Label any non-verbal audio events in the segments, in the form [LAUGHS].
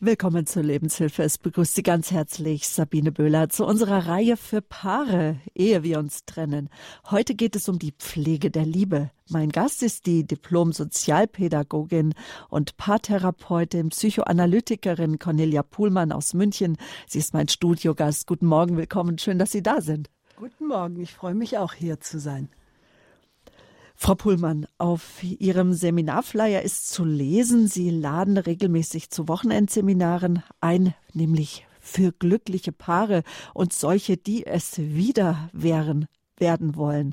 Willkommen zur Lebenshilfe. Es begrüßt Sie ganz herzlich Sabine Böhler zu unserer Reihe für Paare, ehe wir uns trennen. Heute geht es um die Pflege der Liebe. Mein Gast ist die Diplom-Sozialpädagogin und Paartherapeutin, Psychoanalytikerin Cornelia Puhlmann aus München. Sie ist mein Studiogast. Guten Morgen, willkommen. Schön, dass Sie da sind. Guten Morgen. Ich freue mich auch hier zu sein. Frau Pullmann, auf Ihrem Seminarflyer ist zu lesen, Sie laden regelmäßig zu Wochenendseminaren ein, nämlich für glückliche Paare und solche, die es wieder wären, werden wollen.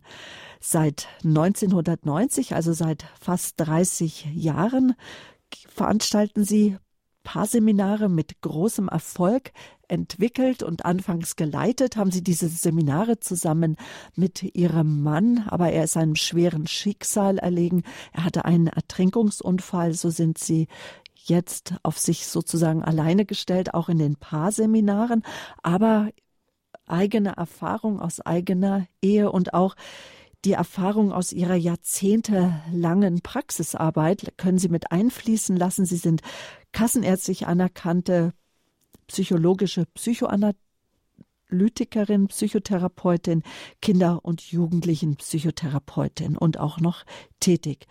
Seit 1990, also seit fast 30 Jahren, veranstalten Sie Paarseminare mit großem Erfolg entwickelt und anfangs geleitet, haben Sie diese Seminare zusammen mit Ihrem Mann, aber er ist einem schweren Schicksal erlegen. Er hatte einen Ertrinkungsunfall, so sind Sie jetzt auf sich sozusagen alleine gestellt, auch in den Paarseminaren, aber eigene Erfahrung aus eigener Ehe und auch die Erfahrung aus Ihrer jahrzehntelangen Praxisarbeit können Sie mit einfließen lassen. Sie sind kassenärztlich anerkannte psychologische Psychoanalytikerin, Psychotherapeutin, Kinder- und Jugendlichen-Psychotherapeutin und auch noch tätig.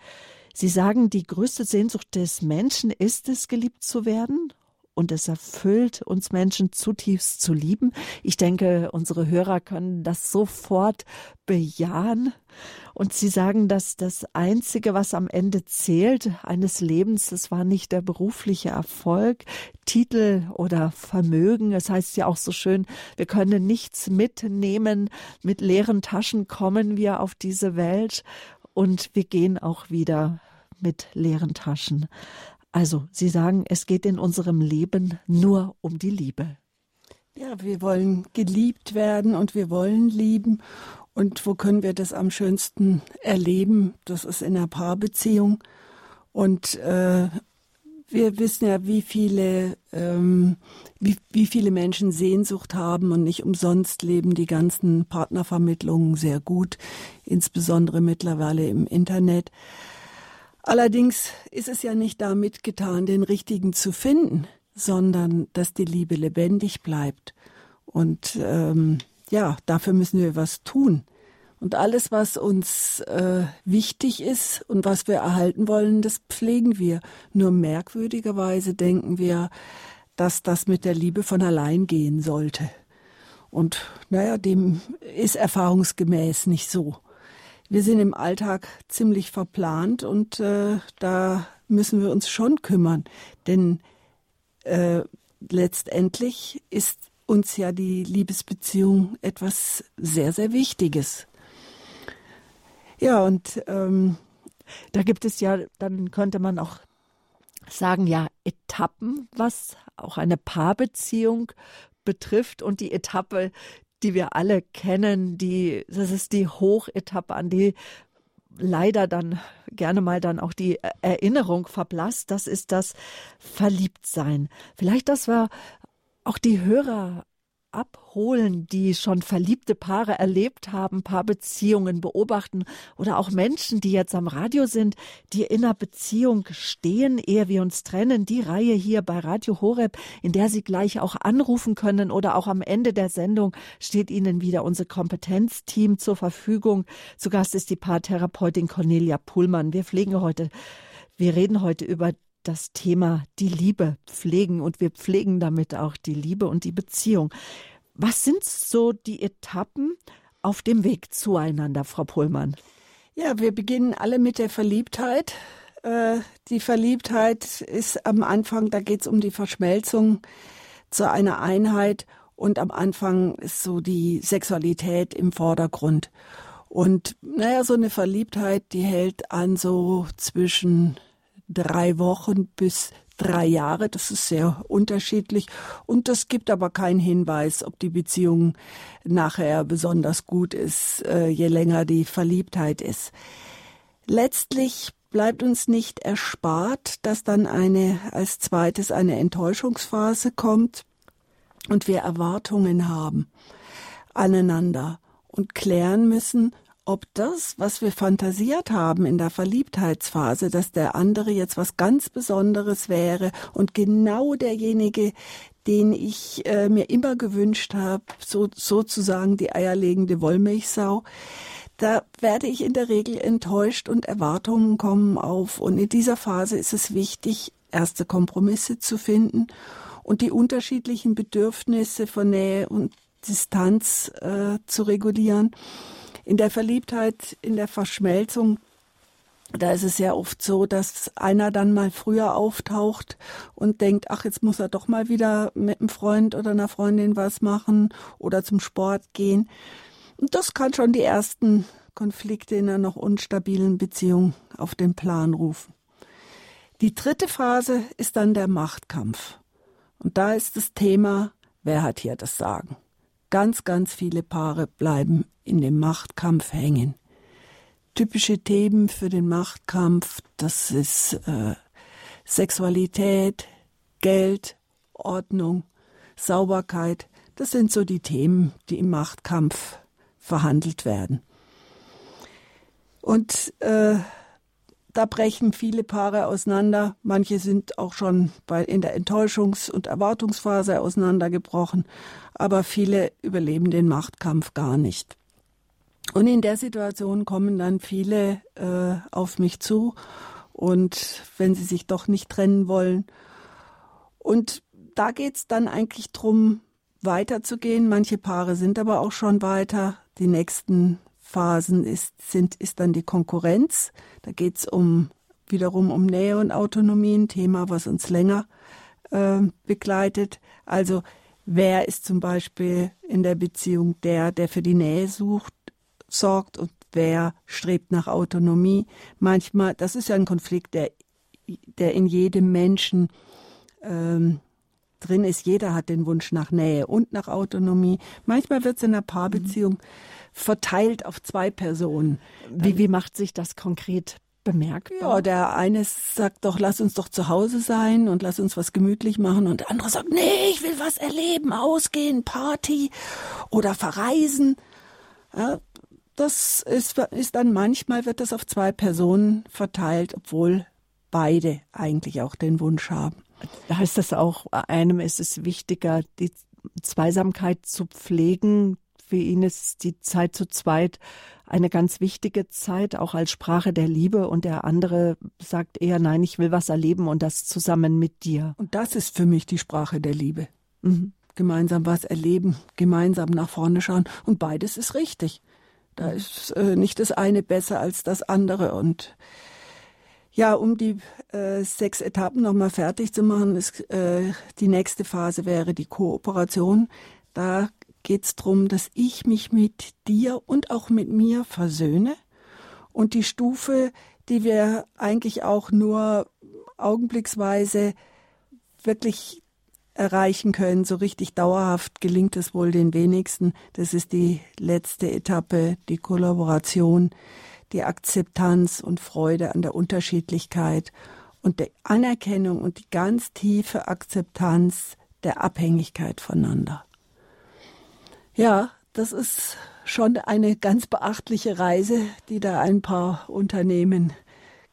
Sie sagen, die größte Sehnsucht des Menschen ist es, geliebt zu werden und es erfüllt uns Menschen zutiefst zu lieben. Ich denke, unsere Hörer können das sofort bejahen. Und sie sagen, dass das Einzige, was am Ende zählt eines Lebens, das war nicht der berufliche Erfolg, Titel oder Vermögen. Es heißt ja auch so schön, wir können nichts mitnehmen. Mit leeren Taschen kommen wir auf diese Welt und wir gehen auch wieder mit leeren Taschen. Also, Sie sagen, es geht in unserem Leben nur um die Liebe. Ja, wir wollen geliebt werden und wir wollen lieben. Und wo können wir das am schönsten erleben? Das ist in einer Paarbeziehung. Und äh, wir wissen ja, wie viele, ähm, wie, wie viele Menschen Sehnsucht haben und nicht umsonst leben die ganzen Partnervermittlungen sehr gut, insbesondere mittlerweile im Internet. Allerdings ist es ja nicht damit getan, den richtigen zu finden, sondern dass die Liebe lebendig bleibt. Und ähm, ja, dafür müssen wir was tun. Und alles, was uns äh, wichtig ist und was wir erhalten wollen, das pflegen wir. Nur merkwürdigerweise denken wir, dass das mit der Liebe von allein gehen sollte. Und naja, dem ist erfahrungsgemäß nicht so wir sind im Alltag ziemlich verplant und äh, da müssen wir uns schon kümmern, denn äh, letztendlich ist uns ja die Liebesbeziehung etwas sehr, sehr Wichtiges. Ja, und ähm, da gibt es ja, dann könnte man auch sagen, ja, Etappen, was auch eine Paarbeziehung betrifft. Und die Etappe, die wir alle kennen, die, das ist die Hochetappe, an die leider dann gerne mal dann auch die Erinnerung verblasst. Das ist das Verliebtsein. Vielleicht, dass wir auch die Hörer abholen, die schon verliebte Paare erlebt haben, Paarbeziehungen beobachten oder auch Menschen, die jetzt am Radio sind, die in einer Beziehung stehen, ehe wir uns trennen. Die Reihe hier bei Radio Horeb, in der Sie gleich auch anrufen können oder auch am Ende der Sendung steht Ihnen wieder unser Kompetenzteam zur Verfügung. Zu Gast ist die Paartherapeutin Cornelia Pullmann. Wir pflegen heute wir reden heute über das Thema die Liebe pflegen und wir pflegen damit auch die Liebe und die Beziehung. Was sind so die Etappen auf dem Weg zueinander, Frau Pohlmann? Ja, wir beginnen alle mit der Verliebtheit. Äh, die Verliebtheit ist am Anfang, da geht es um die Verschmelzung zu einer Einheit und am Anfang ist so die Sexualität im Vordergrund. Und naja, so eine Verliebtheit, die hält an so zwischen drei Wochen bis drei Jahre. Das ist sehr unterschiedlich. Und das gibt aber keinen Hinweis, ob die Beziehung nachher besonders gut ist, äh, je länger die Verliebtheit ist. Letztlich bleibt uns nicht erspart, dass dann eine, als zweites eine Enttäuschungsphase kommt und wir Erwartungen haben aneinander und klären müssen, ob das, was wir fantasiert haben in der Verliebtheitsphase, dass der andere jetzt was ganz Besonderes wäre und genau derjenige, den ich äh, mir immer gewünscht habe, so, sozusagen die eierlegende Wollmilchsau, da werde ich in der Regel enttäuscht und Erwartungen kommen auf. Und in dieser Phase ist es wichtig, erste Kompromisse zu finden und die unterschiedlichen Bedürfnisse von Nähe und Distanz äh, zu regulieren. In der Verliebtheit, in der Verschmelzung, da ist es ja oft so, dass einer dann mal früher auftaucht und denkt, ach, jetzt muss er doch mal wieder mit einem Freund oder einer Freundin was machen oder zum Sport gehen. Und das kann schon die ersten Konflikte in einer noch unstabilen Beziehung auf den Plan rufen. Die dritte Phase ist dann der Machtkampf. Und da ist das Thema, wer hat hier das Sagen? Ganz, ganz viele Paare bleiben in dem Machtkampf hängen. Typische Themen für den Machtkampf, das ist äh, Sexualität, Geld, Ordnung, Sauberkeit. Das sind so die Themen, die im Machtkampf verhandelt werden. Und äh, da brechen viele Paare auseinander. Manche sind auch schon bei, in der Enttäuschungs- und Erwartungsphase auseinandergebrochen. Aber viele überleben den Machtkampf gar nicht. Und in der Situation kommen dann viele äh, auf mich zu. Und wenn sie sich doch nicht trennen wollen. Und da geht's dann eigentlich drum, weiterzugehen. Manche Paare sind aber auch schon weiter die nächsten Phasen ist, sind, ist dann die Konkurrenz. Da geht es um, wiederum um Nähe und Autonomie, ein Thema, was uns länger äh, begleitet. Also wer ist zum Beispiel in der Beziehung der, der für die Nähe sucht, sorgt und wer strebt nach Autonomie. Manchmal, das ist ja ein Konflikt, der, der in jedem Menschen ähm, drin ist. Jeder hat den Wunsch nach Nähe und nach Autonomie. Manchmal wird es in einer Paarbeziehung mhm. Verteilt auf zwei Personen. Wie, wie macht sich das konkret bemerkbar? Ja, der eine sagt doch, lass uns doch zu Hause sein und lass uns was gemütlich machen und der andere sagt, nee, ich will was erleben, ausgehen, Party oder verreisen. Ja, das ist, ist dann manchmal wird das auf zwei Personen verteilt, obwohl beide eigentlich auch den Wunsch haben. Da heißt das auch, einem ist es wichtiger, die Zweisamkeit zu pflegen. Für ihn ist die Zeit zu zweit eine ganz wichtige Zeit, auch als Sprache der Liebe. Und der andere sagt eher, nein, ich will was erleben und das zusammen mit dir. Und das ist für mich die Sprache der Liebe. Mhm. Gemeinsam was erleben, gemeinsam nach vorne schauen. Und beides ist richtig. Da ist äh, nicht das eine besser als das andere. Und ja, um die äh, sechs Etappen nochmal fertig zu machen, ist, äh, die nächste Phase wäre die Kooperation. Da geht es darum, dass ich mich mit dir und auch mit mir versöhne. Und die Stufe, die wir eigentlich auch nur augenblicksweise wirklich erreichen können, so richtig dauerhaft gelingt es wohl den wenigsten. Das ist die letzte Etappe, die Kollaboration die Akzeptanz und Freude an der Unterschiedlichkeit und der Anerkennung und die ganz tiefe Akzeptanz der Abhängigkeit voneinander. Ja, das ist schon eine ganz beachtliche Reise, die da ein paar Unternehmen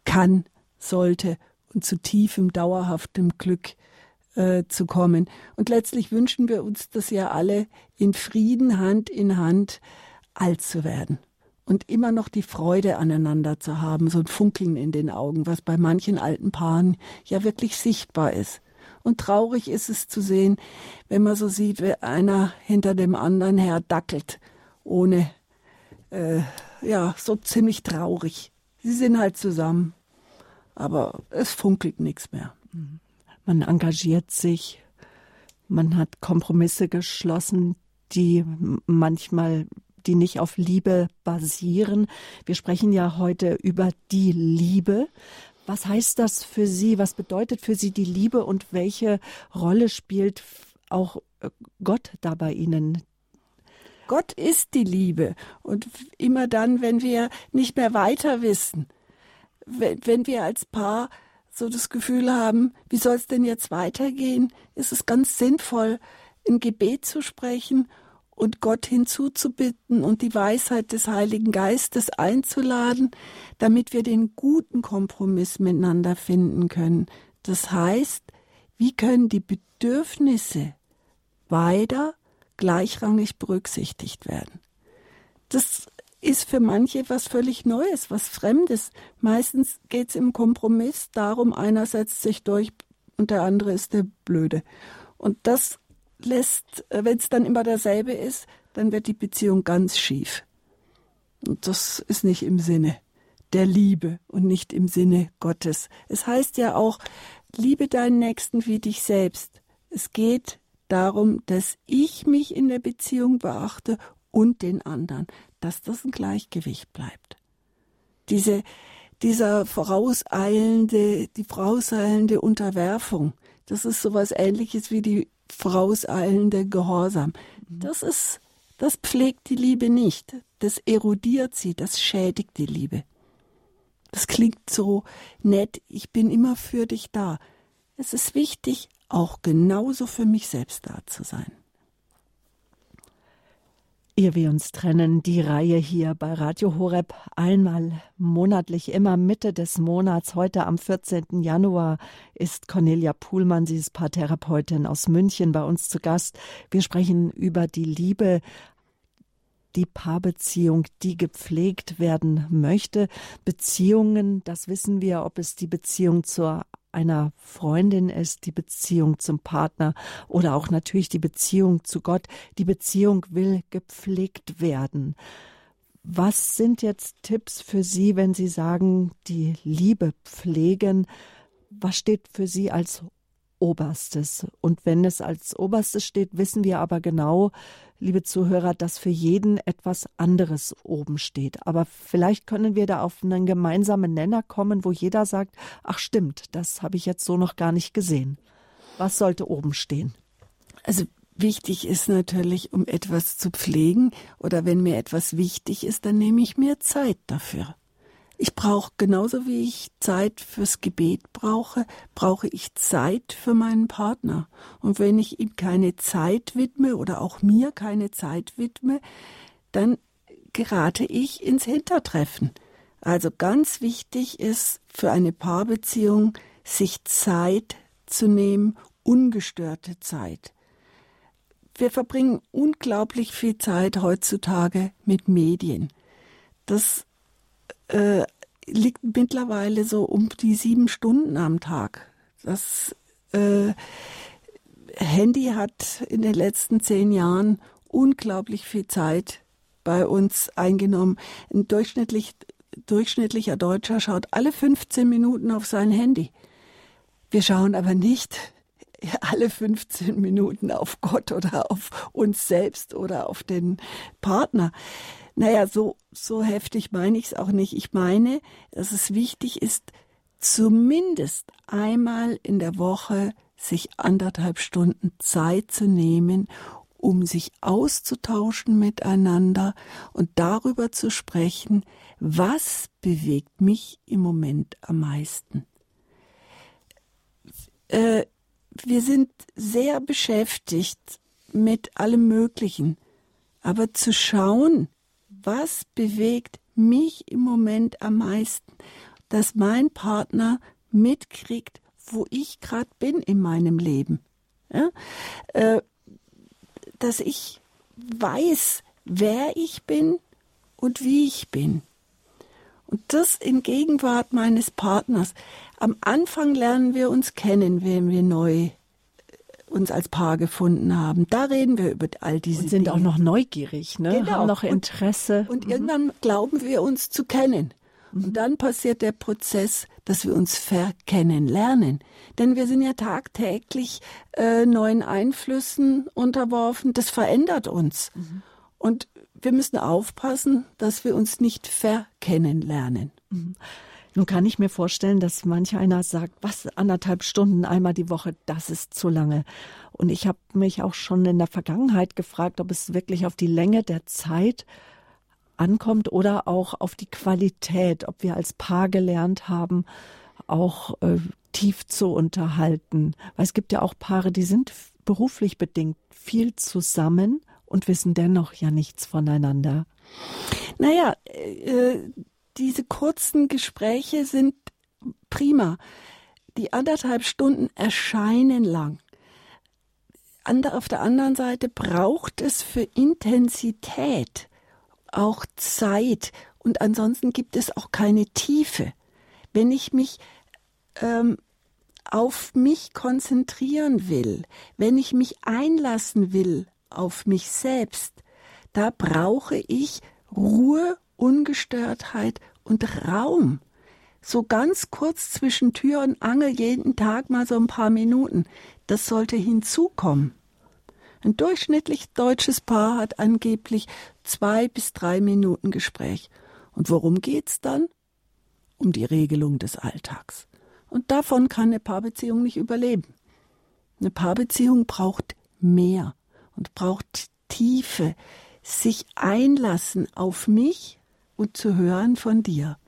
kann, sollte und zu tiefem, dauerhaftem Glück äh, zu kommen. Und letztlich wünschen wir uns das ja alle, in Frieden Hand in Hand alt zu werden und immer noch die Freude aneinander zu haben, so ein Funkeln in den Augen, was bei manchen alten Paaren ja wirklich sichtbar ist. Und traurig ist es zu sehen, wenn man so sieht, wie einer hinter dem anderen her dackelt, ohne, äh, ja, so ziemlich traurig. Sie sind halt zusammen, aber es funkelt nichts mehr. Man engagiert sich, man hat Kompromisse geschlossen, die manchmal die nicht auf Liebe basieren. Wir sprechen ja heute über die Liebe. Was heißt das für Sie? Was bedeutet für Sie die Liebe und welche Rolle spielt auch äh, Gott da bei Ihnen? Gott ist die Liebe. Und immer dann, wenn wir nicht mehr weiter wissen, wenn, wir als Paar so das Gefühl haben, wie soll es denn jetzt weitergehen, ist es ganz sinnvoll, ein Gebet zu sprechen und Gott hinzuzubitten und die Weisheit des Heiligen Geistes einzuladen, damit wir den guten Kompromiss miteinander finden können. Das heißt, wie können die Bedürfnisse beider gleichrangig berücksichtigt werden? Das ist für manche was völlig Neues, was Fremdes. Meistens geht es im Kompromiss darum, einer setzt sich durch und der andere ist der Blöde. Und das lässt, äh, wenn es dann immer derselbe ist, dann wird die Beziehung ganz schief. Und das ist nicht im Sinne der Liebe und nicht im Sinne Gottes. Es heißt ja auch, liebe deinen Nächsten wie dich selbst. Es geht darum, dass ich mich in der Beziehung beachte und den anderen, dass das ein Gleichgewicht bleibt. Diese, dieser vorauseilende, die vorauseilende Unterwerfung, das ist sowas ähnliches wie die vorauseilende Gehorsam. Das ist, das pflegt die Liebe nicht. Das erodiert sie, das schädigt die Liebe. Das klingt so nett, ich bin immer für dich da. Es ist wichtig, auch genauso für mich selbst da zu sein. Ehe wir uns trennen, die Reihe hier bei Radio Horeb einmal monatlich, immer Mitte des Monats. Heute am 14. Januar ist Cornelia Puhlmann, sie ist Paartherapeutin aus München, bei uns zu Gast. Wir sprechen über die Liebe, die Paarbeziehung, die gepflegt werden möchte. Beziehungen, das wissen wir, ob es die Beziehung zur einer Freundin ist, die Beziehung zum Partner oder auch natürlich die Beziehung zu Gott. Die Beziehung will gepflegt werden. Was sind jetzt Tipps für Sie, wenn Sie sagen, die Liebe pflegen? Was steht für Sie als Oberstes? Und wenn es als Oberstes steht, wissen wir aber genau, liebe Zuhörer, dass für jeden etwas anderes oben steht. Aber vielleicht können wir da auf einen gemeinsamen Nenner kommen, wo jeder sagt, ach stimmt, das habe ich jetzt so noch gar nicht gesehen. Was sollte oben stehen? Also wichtig ist natürlich, um etwas zu pflegen oder wenn mir etwas wichtig ist, dann nehme ich mir Zeit dafür. Ich brauche genauso wie ich Zeit fürs Gebet brauche, brauche ich Zeit für meinen Partner. Und wenn ich ihm keine Zeit widme oder auch mir keine Zeit widme, dann gerate ich ins Hintertreffen. Also ganz wichtig ist für eine Paarbeziehung, sich Zeit zu nehmen, ungestörte Zeit. Wir verbringen unglaublich viel Zeit heutzutage mit Medien. Das äh, liegt mittlerweile so um die sieben Stunden am Tag. Das äh, Handy hat in den letzten zehn Jahren unglaublich viel Zeit bei uns eingenommen. Ein durchschnittlich, durchschnittlicher Deutscher schaut alle 15 Minuten auf sein Handy. Wir schauen aber nicht [LAUGHS] alle 15 Minuten auf Gott oder auf uns selbst oder auf den Partner. Naja, so, so heftig meine ich es auch nicht. Ich meine, dass es wichtig ist, zumindest einmal in der Woche sich anderthalb Stunden Zeit zu nehmen, um sich auszutauschen miteinander und darüber zu sprechen, was bewegt mich im Moment am meisten. Äh, wir sind sehr beschäftigt mit allem Möglichen, aber zu schauen, was bewegt mich im Moment am meisten, dass mein Partner mitkriegt, wo ich gerade bin in meinem Leben. Ja? Äh, dass ich weiß, wer ich bin und wie ich bin. Und das in Gegenwart meines Partners. Am Anfang lernen wir uns kennen, wenn wir neu uns als Paar gefunden haben. Da reden wir über all diese und sind Dinge. auch noch neugierig, ne? Genau. haben noch Interesse. Und, und mhm. irgendwann glauben wir uns zu kennen. Mhm. Und dann passiert der Prozess, dass wir uns verkennen lernen. Denn wir sind ja tagtäglich äh, neuen Einflüssen unterworfen. Das verändert uns. Mhm. Und wir müssen aufpassen, dass wir uns nicht verkennen lernen. Nun kann ich mir vorstellen, dass manch einer sagt, was anderthalb Stunden einmal die Woche, das ist zu lange. Und ich habe mich auch schon in der Vergangenheit gefragt, ob es wirklich auf die Länge der Zeit ankommt oder auch auf die Qualität, ob wir als Paar gelernt haben, auch äh, tief zu unterhalten. Weil es gibt ja auch Paare, die sind beruflich bedingt viel zusammen und wissen dennoch ja nichts voneinander. Naja, äh, diese kurzen Gespräche sind prima. Die anderthalb Stunden erscheinen lang. Auf der anderen Seite braucht es für Intensität auch Zeit und ansonsten gibt es auch keine Tiefe. Wenn ich mich ähm, auf mich konzentrieren will, wenn ich mich einlassen will auf mich selbst, da brauche ich Ruhe, Ungestörtheit und Raum. So ganz kurz zwischen Tür und Angel jeden Tag mal so ein paar Minuten. Das sollte hinzukommen. Ein durchschnittlich deutsches Paar hat angeblich zwei bis drei Minuten Gespräch. Und worum geht's dann? Um die Regelung des Alltags. Und davon kann eine Paarbeziehung nicht überleben. Eine Paarbeziehung braucht mehr und braucht Tiefe, sich einlassen auf mich und zu hören von dir.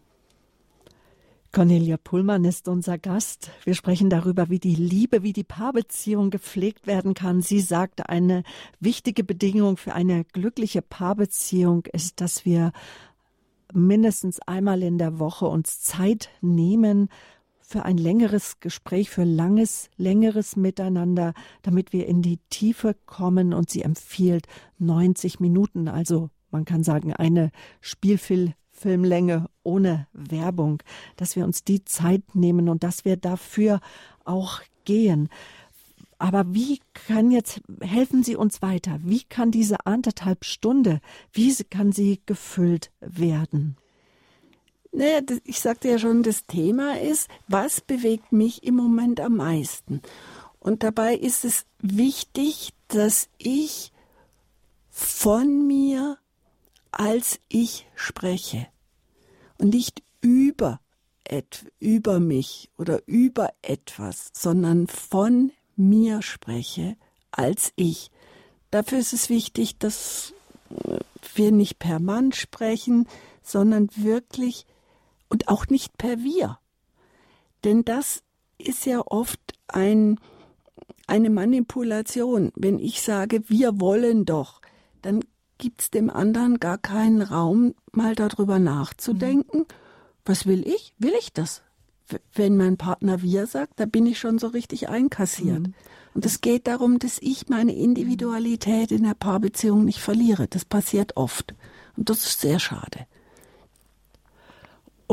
Cornelia Pullmann ist unser Gast. Wir sprechen darüber, wie die Liebe, wie die Paarbeziehung gepflegt werden kann. Sie sagt, eine wichtige Bedingung für eine glückliche Paarbeziehung ist, dass wir mindestens einmal in der Woche uns Zeit nehmen für ein längeres Gespräch, für langes, längeres Miteinander, damit wir in die Tiefe kommen. Und sie empfiehlt 90 Minuten, also man kann sagen, eine Spielfilm Filmlänge ohne Werbung, dass wir uns die Zeit nehmen und dass wir dafür auch gehen. Aber wie kann jetzt, helfen Sie uns weiter? Wie kann diese anderthalb Stunde, wie kann sie gefüllt werden? Naja, ich sagte ja schon, das Thema ist, was bewegt mich im Moment am meisten? Und dabei ist es wichtig, dass ich von mir als ich spreche und nicht über et, über mich oder über etwas, sondern von mir spreche als ich. Dafür ist es wichtig, dass wir nicht per Mann sprechen, sondern wirklich und auch nicht per wir. Denn das ist ja oft ein, eine Manipulation. Wenn ich sage, wir wollen doch, dann gibt es dem anderen gar keinen Raum, mal darüber nachzudenken, mhm. was will ich? Will ich das? Wenn mein Partner wir sagt, da bin ich schon so richtig einkassiert. Mhm. Und es geht darum, dass ich meine Individualität in der Paarbeziehung nicht verliere. Das passiert oft. Und das ist sehr schade.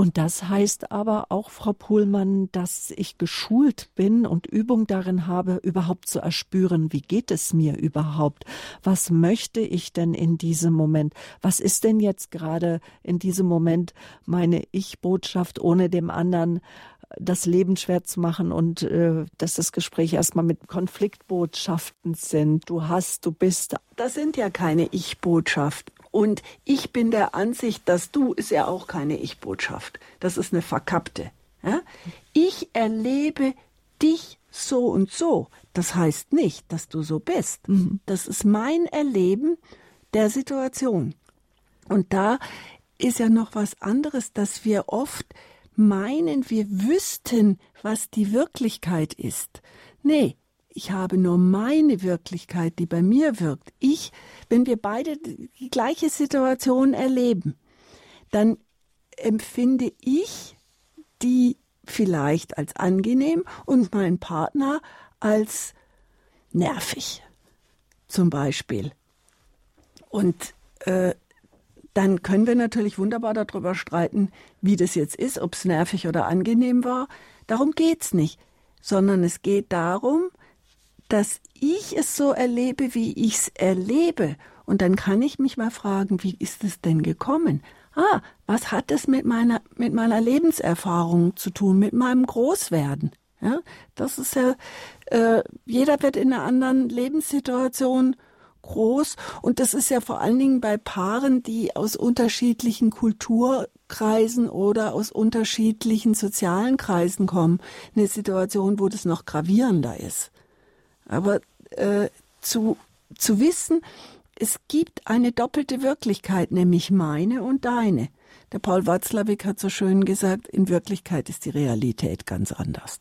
Und das heißt aber auch, Frau Pohlmann, dass ich geschult bin und Übung darin habe, überhaupt zu erspüren, wie geht es mir überhaupt? Was möchte ich denn in diesem Moment? Was ist denn jetzt gerade in diesem Moment meine Ich-Botschaft, ohne dem anderen das Leben schwer zu machen und äh, dass das Gespräch erstmal mit Konfliktbotschaften sind. Du hast, du bist. Das sind ja keine Ich-Botschaften. Und ich bin der Ansicht, dass du ist ja auch keine Ich-Botschaft. Das ist eine verkappte. Ja? Ich erlebe dich so und so. Das heißt nicht, dass du so bist. Mhm. Das ist mein Erleben der Situation. Und da ist ja noch was anderes, dass wir oft meinen, wir wüssten, was die Wirklichkeit ist. Nee, ich habe nur meine Wirklichkeit, die bei mir wirkt. Ich, wenn wir beide die gleiche Situation erleben, dann empfinde ich die vielleicht als angenehm und mein Partner als nervig, zum Beispiel. Und äh, dann können wir natürlich wunderbar darüber streiten, wie das jetzt ist, ob es nervig oder angenehm war. Darum geht's nicht, sondern es geht darum, dass ich es so erlebe, wie ich es erlebe. Und dann kann ich mich mal fragen, wie ist es denn gekommen? Ah, was hat es mit meiner, mit meiner Lebenserfahrung zu tun, mit meinem Großwerden? Ja, das ist ja, äh, jeder wird in einer anderen Lebenssituation groß und das ist ja vor allen Dingen bei Paaren, die aus unterschiedlichen Kulturkreisen oder aus unterschiedlichen sozialen Kreisen kommen, eine Situation, wo das noch gravierender ist. Aber äh, zu, zu wissen, es gibt eine doppelte Wirklichkeit, nämlich meine und deine. Der Paul Watzlawick hat so schön gesagt, in Wirklichkeit ist die Realität ganz anders.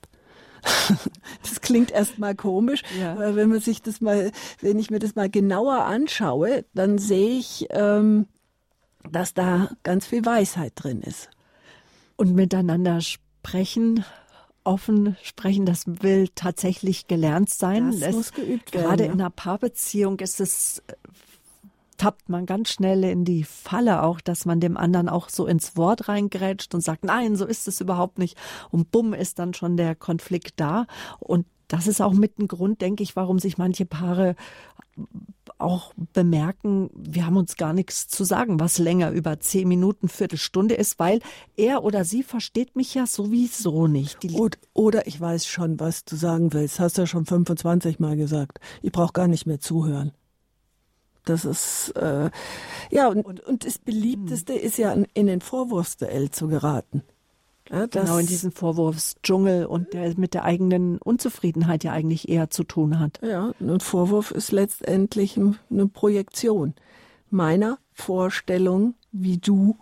[LAUGHS] Das klingt erstmal komisch, ja. aber wenn man sich das mal, wenn ich mir das mal genauer anschaue, dann sehe ich, ähm, dass da ganz viel Weisheit drin ist. Und miteinander sprechen, offen sprechen, das will tatsächlich gelernt sein. Das es, muss geübt werden. Gerade ja. in einer Paarbeziehung ist es tappt man ganz schnell in die Falle auch, dass man dem anderen auch so ins Wort reingrätscht und sagt, nein, so ist es überhaupt nicht. Und bumm ist dann schon der Konflikt da. Und das ist auch mit ein Grund, denke ich, warum sich manche Paare auch bemerken, wir haben uns gar nichts zu sagen, was länger über zehn Minuten, Viertelstunde ist, weil er oder sie versteht mich ja sowieso nicht. Oder, oder ich weiß schon, was du sagen willst. Hast du ja schon 25 Mal gesagt. Ich brauche gar nicht mehr zuhören. Das ist äh, ja und, und, und das beliebteste ist ja in den Vorwurfsduell zu geraten. Ja, genau in diesen Vorwurfsdschungel und der mit der eigenen Unzufriedenheit ja eigentlich eher zu tun hat. Ja, ein Vorwurf ist letztendlich eine Projektion meiner Vorstellung, wie du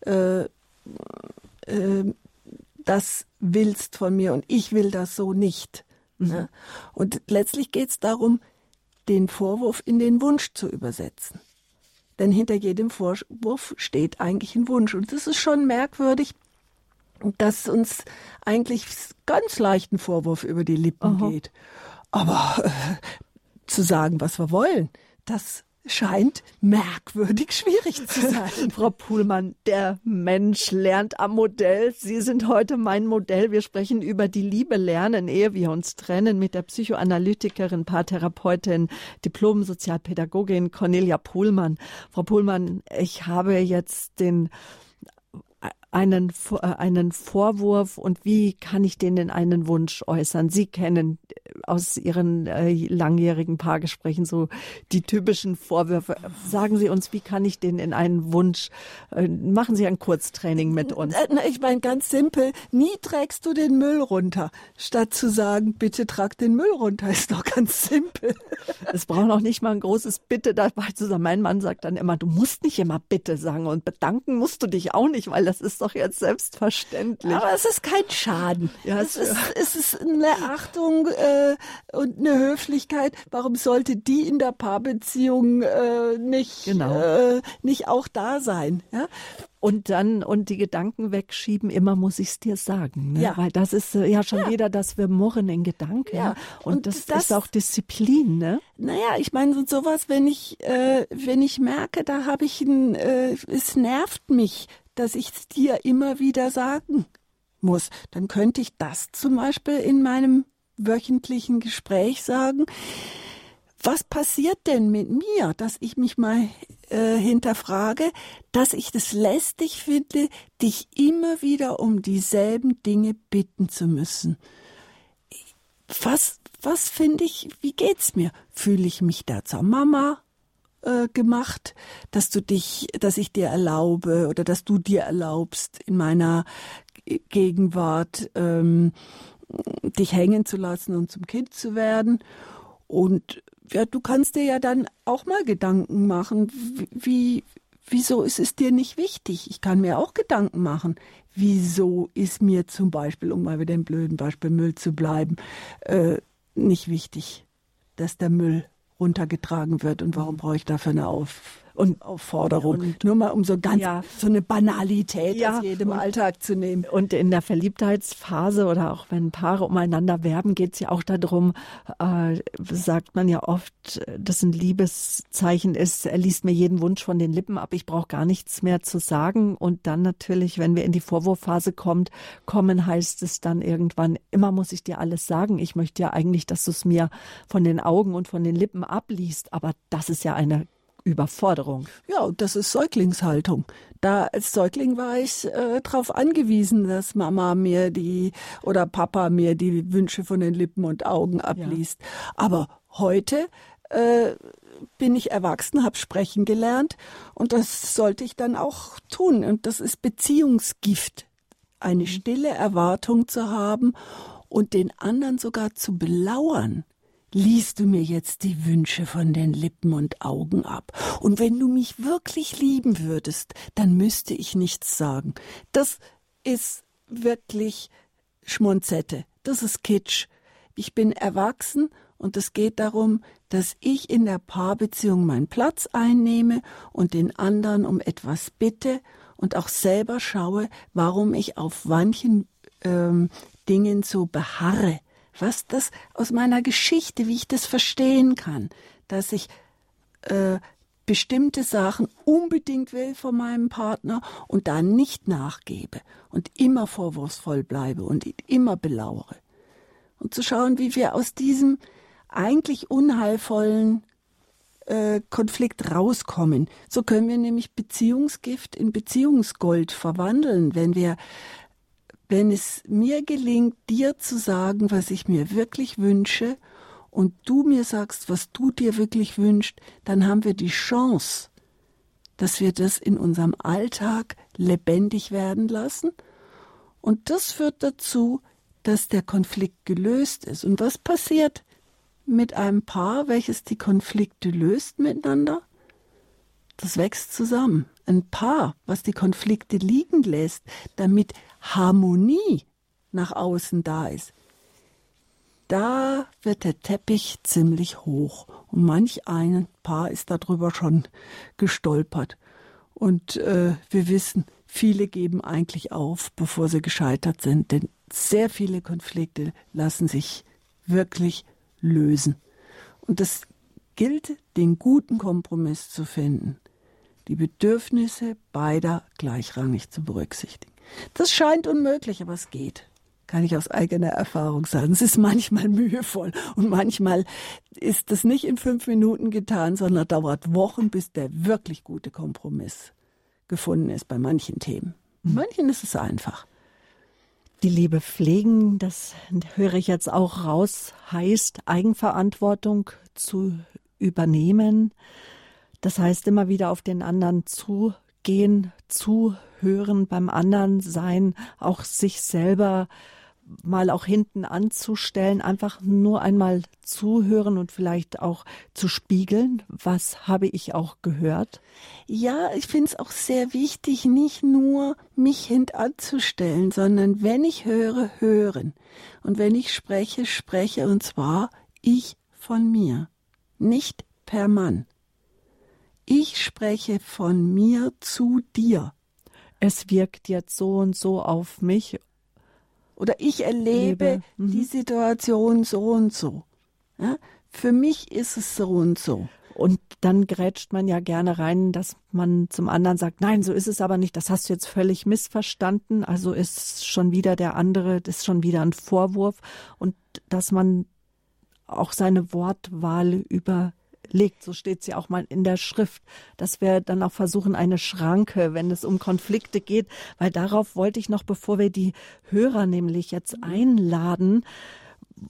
äh, äh, das willst von mir und ich will das so nicht. Mhm. Ja? Und letztlich geht es darum, den Vorwurf in den Wunsch zu übersetzen. Denn hinter jedem Vorwurf steht eigentlich ein Wunsch. Und es ist schon merkwürdig, dass uns eigentlich ganz leicht ein Vorwurf über die Lippen Aha. geht. Aber äh, zu sagen, was wir wollen, das scheint merkwürdig schwierig zu [LAUGHS] sein. Frau Puhlmann, der Mensch lernt am Modell. Sie sind heute mein Modell. Wir sprechen über die Liebe lernen, ehe wir uns trennen, mit der Psychoanalytikerin, Paartherapeutin, Diplom-Sozialpädagogin Cornelia Puhlmann. Frau Puhlmann, ich habe jetzt den einen, äh, einen Vorwurf und wie kann ich den in einen Wunsch äußern? Sie kennen äh, aus Ihren äh, langjährigen Paargesprächen so die typischen Vorwürfe. Sagen Sie uns, wie kann ich den in einen Wunsch? Äh, machen Sie ein Kurztraining mit uns. Na, ich meine ganz simpel, nie trägst du den Müll runter, statt zu sagen, bitte trag den Müll runter, [LAUGHS] ist doch ganz simpel. Es braucht auch nicht mal ein großes Bitte dabei zu sagen. Mein Mann sagt dann immer, du musst nicht immer bitte sagen und bedanken musst du dich auch nicht, weil das ist doch jetzt selbstverständlich. Aber es ist kein Schaden. Ja, es, ist, es ist eine Achtung äh, und eine Höflichkeit. Warum sollte die in der Paarbeziehung äh, nicht, genau. äh, nicht auch da sein? Ja? und dann und die Gedanken wegschieben, immer muss ich es dir sagen. Ne? Ja. Weil das ist äh, ja schon ja. wieder, dass wir murren in Gedanken. Ja. Und, und das, das, ist auch Disziplin, ne? Naja, ich meine, sowas, wenn ich, äh, wenn ich merke, da habe ich ein, äh, es nervt mich, dass ich es dir immer wieder sagen muss, dann könnte ich das zum Beispiel in meinem wöchentlichen Gespräch sagen. Was passiert denn mit mir, dass ich mich mal äh, hinterfrage, dass ich das lästig finde, dich immer wieder um dieselben Dinge bitten zu müssen? Was, was finde ich, wie geht's mir? Fühle ich mich da zur Mama? Äh, gemacht, dass du dich, dass ich dir erlaube oder dass du dir erlaubst, in meiner Gegenwart ähm, dich hängen zu lassen und zum Kind zu werden. Und ja, du kannst dir ja dann auch mal Gedanken machen, wie, wieso ist es dir nicht wichtig? Ich kann mir auch Gedanken machen. Wieso ist mir zum Beispiel, um mal wieder im blöden Beispiel Müll zu bleiben, äh, nicht wichtig, dass der Müll runtergetragen wird? Und warum brauche ich dafür eine Auf und Aufforderung. Und Nur mal um so ganz ja. so eine Banalität ja. aus jedem und, Alltag zu nehmen. Und in der Verliebtheitsphase oder auch wenn Paare umeinander werben, geht es ja auch darum, äh, sagt man ja oft, dass ein Liebeszeichen ist, er liest mir jeden Wunsch von den Lippen ab, ich brauche gar nichts mehr zu sagen. Und dann natürlich, wenn wir in die Vorwurfphase kommt, kommen, heißt es dann irgendwann, immer muss ich dir alles sagen. Ich möchte ja eigentlich, dass du es mir von den Augen und von den Lippen abliest, aber das ist ja eine Überforderung. Ja, das ist Säuglingshaltung. Da als Säugling war ich äh, darauf angewiesen, dass Mama mir die oder Papa mir die Wünsche von den Lippen und Augen abliest. Ja. Aber heute äh, bin ich erwachsen, habe sprechen gelernt und das sollte ich dann auch tun. Und das ist Beziehungsgift, eine mhm. stille Erwartung zu haben und den anderen sogar zu belauern liest du mir jetzt die Wünsche von den Lippen und Augen ab. Und wenn du mich wirklich lieben würdest, dann müsste ich nichts sagen. Das ist wirklich Schmonzette. das ist Kitsch. Ich bin erwachsen und es geht darum, dass ich in der Paarbeziehung meinen Platz einnehme und den anderen um etwas bitte und auch selber schaue, warum ich auf manchen ähm, Dingen so beharre. Was das aus meiner Geschichte, wie ich das verstehen kann, dass ich äh, bestimmte Sachen unbedingt will von meinem Partner und da nicht nachgebe und immer vorwurfsvoll bleibe und ihn immer belauere. Und zu schauen, wie wir aus diesem eigentlich unheilvollen äh, Konflikt rauskommen. So können wir nämlich Beziehungsgift in Beziehungsgold verwandeln, wenn wir wenn es mir gelingt, dir zu sagen, was ich mir wirklich wünsche, und du mir sagst, was du dir wirklich wünschst, dann haben wir die Chance, dass wir das in unserem Alltag lebendig werden lassen. Und das führt dazu, dass der Konflikt gelöst ist. Und was passiert mit einem Paar, welches die Konflikte löst miteinander? Das wächst zusammen. Ein Paar, was die Konflikte liegen lässt, damit Harmonie nach außen da ist. Da wird der Teppich ziemlich hoch und manch ein Paar ist darüber schon gestolpert. Und äh, wir wissen, viele geben eigentlich auf, bevor sie gescheitert sind, denn sehr viele Konflikte lassen sich wirklich lösen. Und es gilt, den guten Kompromiss zu finden, die Bedürfnisse beider gleichrangig zu berücksichtigen. Das scheint unmöglich, aber es geht. Kann ich aus eigener Erfahrung sagen. Es ist manchmal mühevoll und manchmal ist das nicht in fünf Minuten getan, sondern dauert Wochen, bis der wirklich gute Kompromiss gefunden ist bei manchen Themen. Mhm. Manchen ist es einfach. Die Liebe pflegen, das höre ich jetzt auch raus, heißt Eigenverantwortung zu übernehmen. Das heißt immer wieder auf den anderen zugehen, zuhören, beim anderen sein, auch sich selber mal auch hinten anzustellen, einfach nur einmal zuhören und vielleicht auch zu spiegeln, was habe ich auch gehört? Ja, ich finde es auch sehr wichtig, nicht nur mich hintanzustellen, sondern wenn ich höre, hören. Und wenn ich spreche, spreche und zwar ich von mir, nicht per Mann. Ich spreche von mir zu dir. Es wirkt jetzt so und so auf mich oder ich erlebe mhm. die Situation so und so. Ja? Für mich ist es so und so. Und dann grätscht man ja gerne rein, dass man zum anderen sagt, nein, so ist es aber nicht, das hast du jetzt völlig missverstanden. Also ist schon wieder der andere, das ist schon wieder ein Vorwurf. Und dass man auch seine Wortwahl über legt. So steht es ja auch mal in der Schrift, dass wir dann auch versuchen, eine Schranke, wenn es um Konflikte geht, weil darauf wollte ich noch, bevor wir die Hörer nämlich jetzt einladen,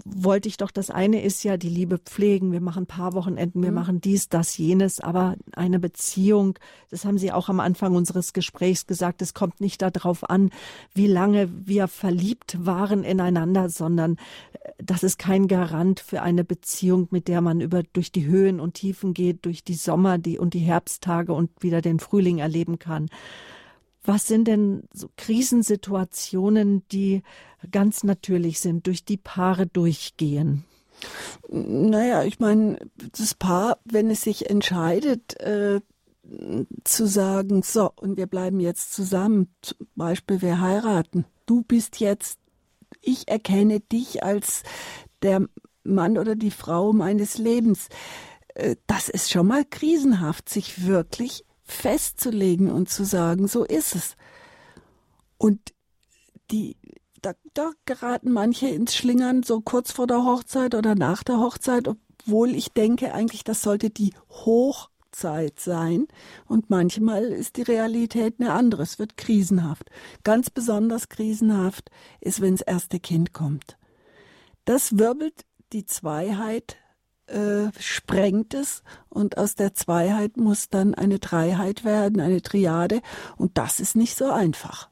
wollte ich doch, das eine ist ja die Liebe pflegen. Wir machen Paarwochenenden, wir mhm. machen dies, das, jenes, aber eine Beziehung, das haben Sie auch am Anfang unseres Gesprächs gesagt, es kommt nicht darauf an, wie lange wir verliebt waren ineinander, sondern äh, das ist kein Garant für eine Beziehung, mit der man über, durch die Höhen und Tiefen geht, durch die Sommer die, und die Herbsttage und wieder den Frühling erleben kann. Was sind denn so Krisensituationen, die ganz natürlich sind, durch die Paare durchgehen? Naja, ich meine, das Paar, wenn es sich entscheidet, äh, zu sagen, so, und wir bleiben jetzt zusammen, zum Beispiel wir heiraten, du bist jetzt, ich erkenne dich als der Mann oder die Frau meines Lebens. Äh, das ist schon mal krisenhaft, sich wirklich festzulegen und zu sagen, so ist es. Und die, da, da geraten manche ins Schlingern so kurz vor der Hochzeit oder nach der Hochzeit, obwohl ich denke eigentlich, das sollte die Hochzeit sein. Und manchmal ist die Realität eine andere. Es wird krisenhaft. Ganz besonders krisenhaft ist, wenn das erste Kind kommt. Das wirbelt die Zweiheit äh, sprengt es und aus der Zweiheit muss dann eine Dreiheit werden, eine Triade und das ist nicht so einfach.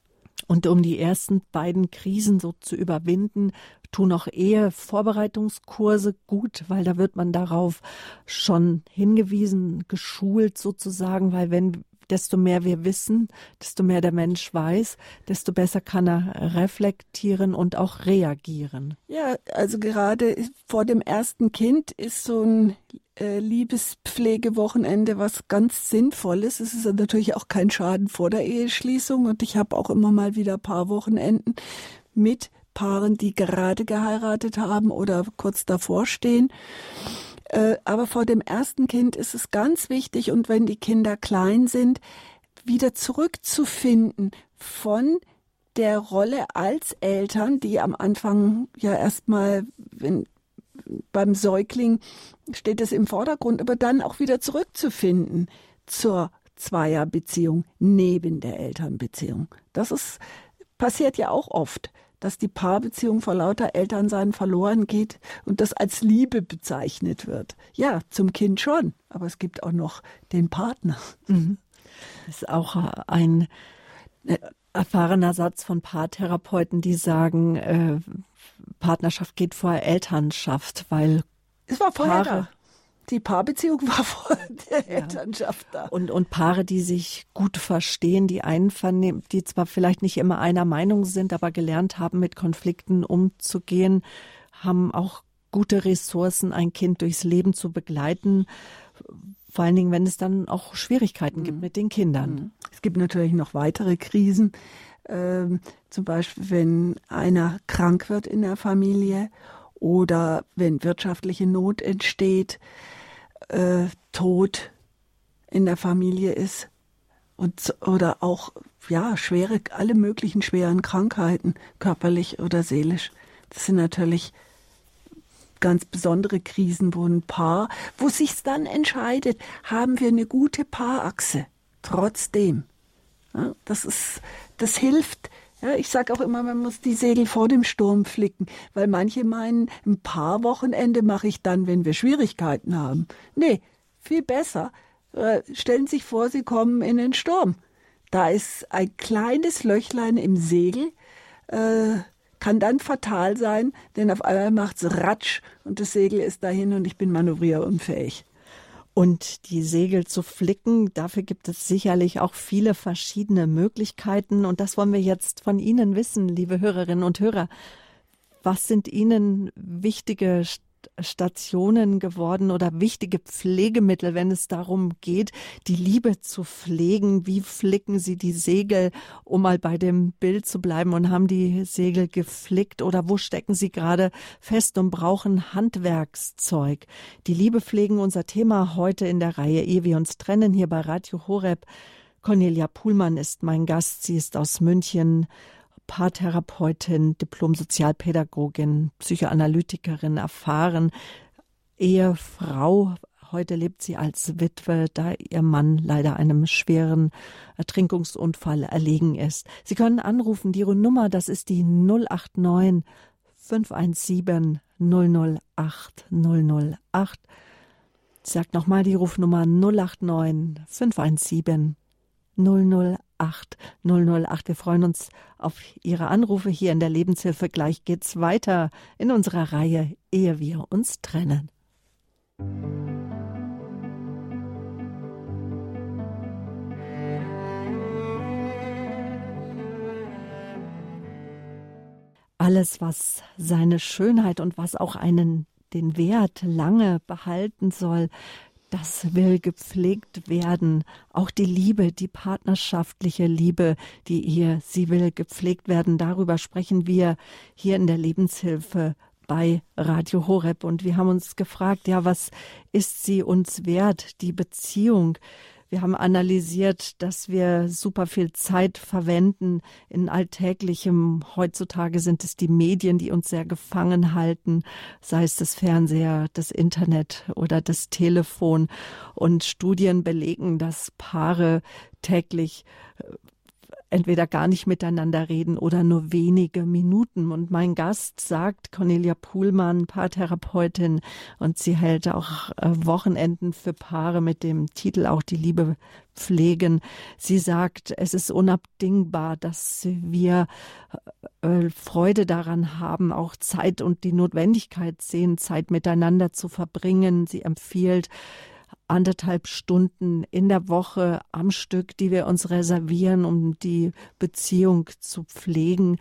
Und um die ersten beiden Krisen so zu überwinden, tun auch Ehevorbereitungskurse gut, weil da wird man darauf schon hingewiesen, geschult sozusagen, weil wenn desto mehr wir wissen, desto mehr der Mensch weiß, desto besser kann er reflektieren und auch reagieren. Ja, also gerade vor dem ersten Kind ist so ein äh, Liebespflegewochenende was ganz Sinnvolles. Es ist natürlich auch kein Schaden vor der Eheschließung und ich habe auch immer mal wieder paar Wochenenden mit Paaren, die gerade geheiratet haben oder kurz davor stehen. Äh, aber vor dem ersten Kind ist es ganz wichtig und wenn die Kinder klein sind, wieder zurückzufinden von der Rolle als Eltern, die am Anfang ja erstmal, beim Säugling steht es im Vordergrund, aber dann auch wieder zurückzufinden zur Zweierbeziehung neben der Elternbeziehung. Das ist, passiert ja auch oft, dass die Paarbeziehung vor lauter Elternsein verloren geht und das als Liebe bezeichnet wird. Ja, zum Kind schon, aber es gibt auch noch den Partner. Mhm. Das ist auch ein äh, erfahrener Satz von Paartherapeuten, die sagen, äh, Partnerschaft geht vor Elternschaft, weil es war vorher Paare, die Paarbeziehung [LAUGHS] war vor der ja. Elternschaft da. Und, und Paare, die sich gut verstehen, die einvernehmen, die zwar vielleicht nicht immer einer Meinung sind, aber gelernt haben, mit Konflikten umzugehen, haben auch gute Ressourcen, ein Kind durchs Leben zu begleiten. Vor allen Dingen, wenn es dann auch Schwierigkeiten mhm. gibt mit den Kindern. Mhm. Es gibt natürlich noch weitere Krisen. Ähm, zum Beispiel, wenn einer krank wird in der Familie oder wenn wirtschaftliche Not entsteht, äh, Tod in der Familie ist und oder auch ja schwere alle möglichen schweren Krankheiten körperlich oder seelisch. Das sind natürlich ganz besondere Krisen, wo ein Paar, wo sich's dann entscheidet, haben wir eine gute Paarachse trotzdem. Ja, das ist das hilft ja, ich sage auch immer, man muss die Segel vor dem Sturm flicken, weil manche meinen, ein paar Wochenende mache ich dann, wenn wir Schwierigkeiten haben. Nee, viel besser. Äh, stellen Sie sich vor, Sie kommen in den Sturm. Da ist ein kleines Löchlein im Segel, äh, kann dann fatal sein, denn auf einmal macht's Ratsch und das Segel ist dahin und ich bin manövrierunfähig. Und die Segel zu flicken, dafür gibt es sicherlich auch viele verschiedene Möglichkeiten. Und das wollen wir jetzt von Ihnen wissen, liebe Hörerinnen und Hörer. Was sind Ihnen wichtige Stationen geworden oder wichtige Pflegemittel, wenn es darum geht, die Liebe zu pflegen. Wie flicken Sie die Segel, um mal bei dem Bild zu bleiben und haben die Segel geflickt oder wo stecken Sie gerade fest und brauchen Handwerkszeug? Die Liebe pflegen unser Thema heute in der Reihe Ehe wir uns trennen hier bei Radio Horeb. Cornelia Puhlmann ist mein Gast. Sie ist aus München Paartherapeutin, Diplom-Sozialpädagogin, Psychoanalytikerin, erfahren, Ehefrau. Heute lebt sie als Witwe, da ihr Mann leider einem schweren Ertrinkungsunfall erlegen ist. Sie können anrufen, die Nummer, das ist die 089 517 008 008. Ich sag nochmal die Rufnummer 089 517 008 008 008. Wir freuen uns auf Ihre Anrufe hier in der Lebenshilfe. Gleich geht's weiter in unserer Reihe, ehe wir uns trennen. Alles, was seine Schönheit und was auch einen den Wert lange behalten soll, das will gepflegt werden. Auch die Liebe, die partnerschaftliche Liebe, die Ehe, sie will gepflegt werden. Darüber sprechen wir hier in der Lebenshilfe bei Radio Horeb. Und wir haben uns gefragt, ja, was ist sie uns wert, die Beziehung? Wir haben analysiert, dass wir super viel Zeit verwenden in alltäglichem. Heutzutage sind es die Medien, die uns sehr gefangen halten, sei es das Fernseher, das Internet oder das Telefon. Und Studien belegen, dass Paare täglich äh, entweder gar nicht miteinander reden oder nur wenige Minuten. Und mein Gast sagt, Cornelia Puhlmann, Paartherapeutin, und sie hält auch äh, Wochenenden für Paare mit dem Titel auch die Liebe pflegen. Sie sagt, es ist unabdingbar, dass wir äh, Freude daran haben, auch Zeit und die Notwendigkeit sehen, Zeit miteinander zu verbringen. Sie empfiehlt, anderthalb Stunden in der Woche am Stück, die wir uns reservieren, um die Beziehung zu pflegen.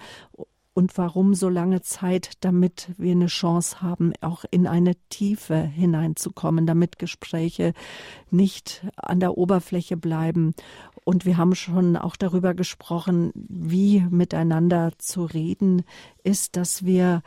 Und warum so lange Zeit, damit wir eine Chance haben, auch in eine Tiefe hineinzukommen, damit Gespräche nicht an der Oberfläche bleiben. Und wir haben schon auch darüber gesprochen, wie miteinander zu reden ist, dass wir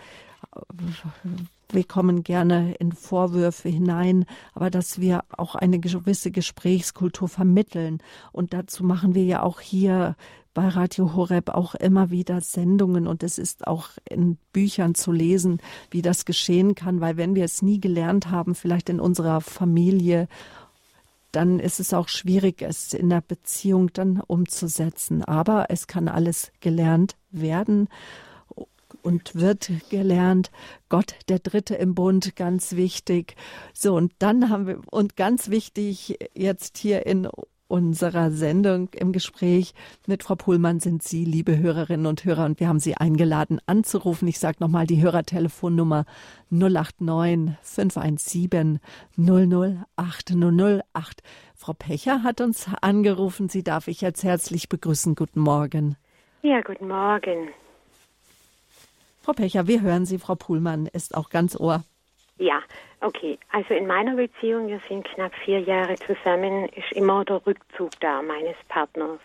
wir kommen gerne in Vorwürfe hinein, aber dass wir auch eine gewisse Gesprächskultur vermitteln. Und dazu machen wir ja auch hier bei Radio Horeb auch immer wieder Sendungen und es ist auch in Büchern zu lesen, wie das geschehen kann, weil wenn wir es nie gelernt haben, vielleicht in unserer Familie, dann ist es auch schwierig, es in der Beziehung dann umzusetzen. Aber es kann alles gelernt werden und wird gelernt. Gott, der Dritte im Bund, ganz wichtig. So, und dann haben wir, und ganz wichtig jetzt hier in unserer Sendung im Gespräch mit Frau Pohlmann sind Sie, liebe Hörerinnen und Hörer, und wir haben Sie eingeladen anzurufen. Ich sage nochmal die Hörertelefonnummer 089 517 008 008. Frau Pecher hat uns angerufen. Sie darf ich jetzt herzlich begrüßen. Guten Morgen. Ja, guten Morgen. Frau Pecher, wir hören Sie. Frau Puhlmann ist auch ganz Ohr. Ja, okay. Also in meiner Beziehung, wir sind knapp vier Jahre zusammen, ist immer der Rückzug da meines Partners.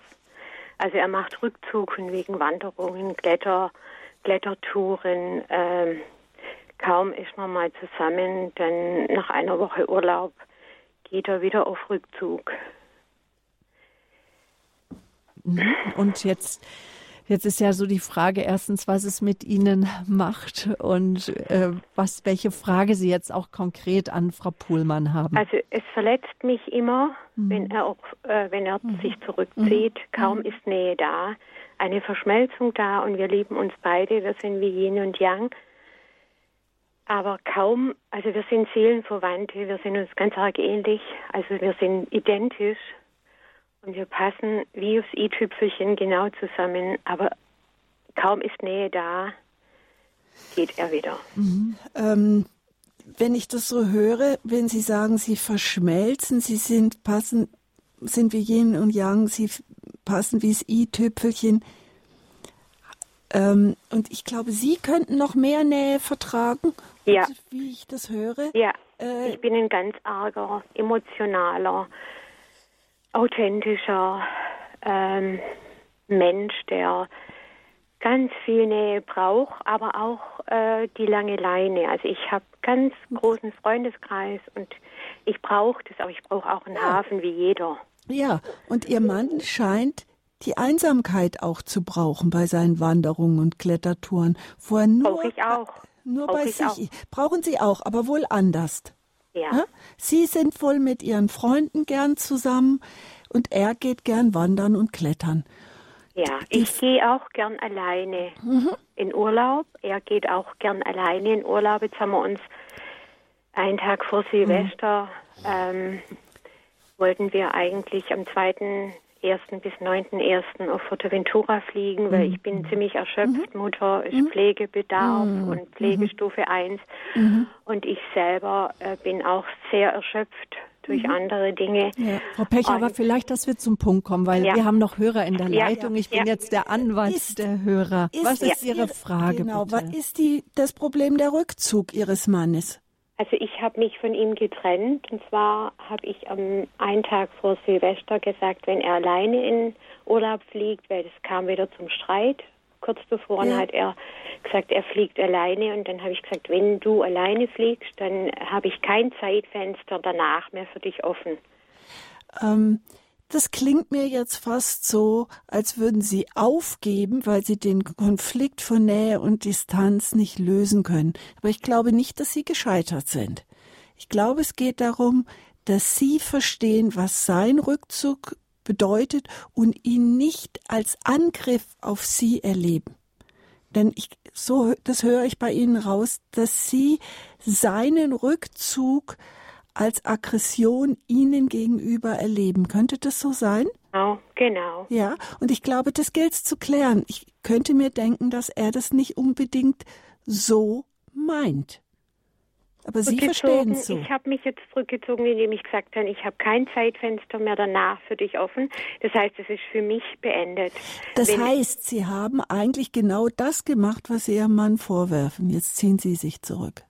Also er macht Rückzug wegen Wanderungen, Kletter, Klettertouren. Ähm, kaum ist man mal zusammen, dann nach einer Woche Urlaub geht er wieder auf Rückzug. Mhm. Und jetzt Jetzt ist ja so die Frage erstens, was es mit Ihnen macht und äh, was, welche Frage Sie jetzt auch konkret an Frau Pohlmann haben. Also es verletzt mich immer, mhm. wenn er, auch, äh, wenn er mhm. sich zurückzieht. Mhm. Kaum mhm. ist Nähe da, eine Verschmelzung da und wir lieben uns beide. Wir sind wie Yin und Yang. Aber kaum, also wir sind Seelenverwandte, wir sind uns ganz arg ähnlich, also wir sind identisch, und wir passen wie aufs i-Tüpfelchen genau zusammen, aber kaum ist Nähe da, geht er wieder. Mhm. Ähm, wenn ich das so höre, wenn Sie sagen, Sie verschmelzen, Sie sind passen, sind wie Yin und Yang, Sie passen wie das i-Tüpfelchen. Ähm, und ich glaube, Sie könnten noch mehr Nähe vertragen, ja. wie ich das höre. Ja, äh, ich bin ein ganz arger, emotionaler, authentischer ähm, Mensch, der ganz viel Nähe braucht, aber auch äh, die lange Leine. Also ich habe ganz großen Freundeskreis und ich brauche das, aber ich brauche auch einen ja. Hafen wie jeder. Ja, und Ihr Mann scheint die Einsamkeit auch zu brauchen bei seinen Wanderungen und Klettertouren. Nur, Brauche ich auch. Nur Brauch bei sich. Auch. Brauchen Sie auch, aber wohl anders. Ja. Sie sind wohl mit Ihren Freunden gern zusammen und er geht gern wandern und klettern. Ja, ich gehe auch gern alleine mhm. in Urlaub. Er geht auch gern alleine in Urlaub. Jetzt haben wir uns einen Tag vor Silvester mhm. ähm, wollten wir eigentlich am 2. 1. bis 9.1. auf Fuerteventura fliegen, weil mhm. ich bin ziemlich erschöpft. Mhm. Mutter ist mhm. Pflegebedarf mhm. und Pflegestufe 1. Mhm. Und ich selber äh, bin auch sehr erschöpft durch mhm. andere Dinge. Ja. Frau Pech, aber vielleicht, dass wir zum Punkt kommen, weil ja. wir haben noch Hörer in der Leitung. Ich bin jetzt der Anwalt ist, der Hörer. Ist, was ist Ihre Frage? Genau, bitte? was ist die, das Problem der Rückzug Ihres Mannes? Also ich habe mich von ihm getrennt und zwar habe ich am einen Tag vor Silvester gesagt, wenn er alleine in Urlaub fliegt, weil es kam wieder zum Streit. Kurz bevor ja. hat er gesagt, er fliegt alleine und dann habe ich gesagt, wenn du alleine fliegst, dann habe ich kein Zeitfenster danach mehr für dich offen. Ähm, das klingt mir jetzt fast so, als würden Sie aufgeben, weil Sie den Konflikt von Nähe und Distanz nicht lösen können. Aber ich glaube nicht, dass Sie gescheitert sind. Ich glaube, es geht darum, dass Sie verstehen, was sein Rückzug bedeutet und ihn nicht als Angriff auf Sie erleben. Denn ich, so, das höre ich bei Ihnen raus, dass Sie seinen Rückzug als Aggression ihnen gegenüber erleben. Könnte das so sein? Genau, genau. Ja, und ich glaube, das gilt zu klären. Ich könnte mir denken, dass er das nicht unbedingt so meint. Aber Sie verstehen es so. Ich habe mich jetzt zurückgezogen, indem ich gesagt habe, ich habe kein Zeitfenster mehr danach für dich offen. Das heißt, es ist für mich beendet. Das Wenn heißt, Sie haben eigentlich genau das gemacht, was Sie Ihrem Mann vorwerfen. Jetzt ziehen Sie sich zurück.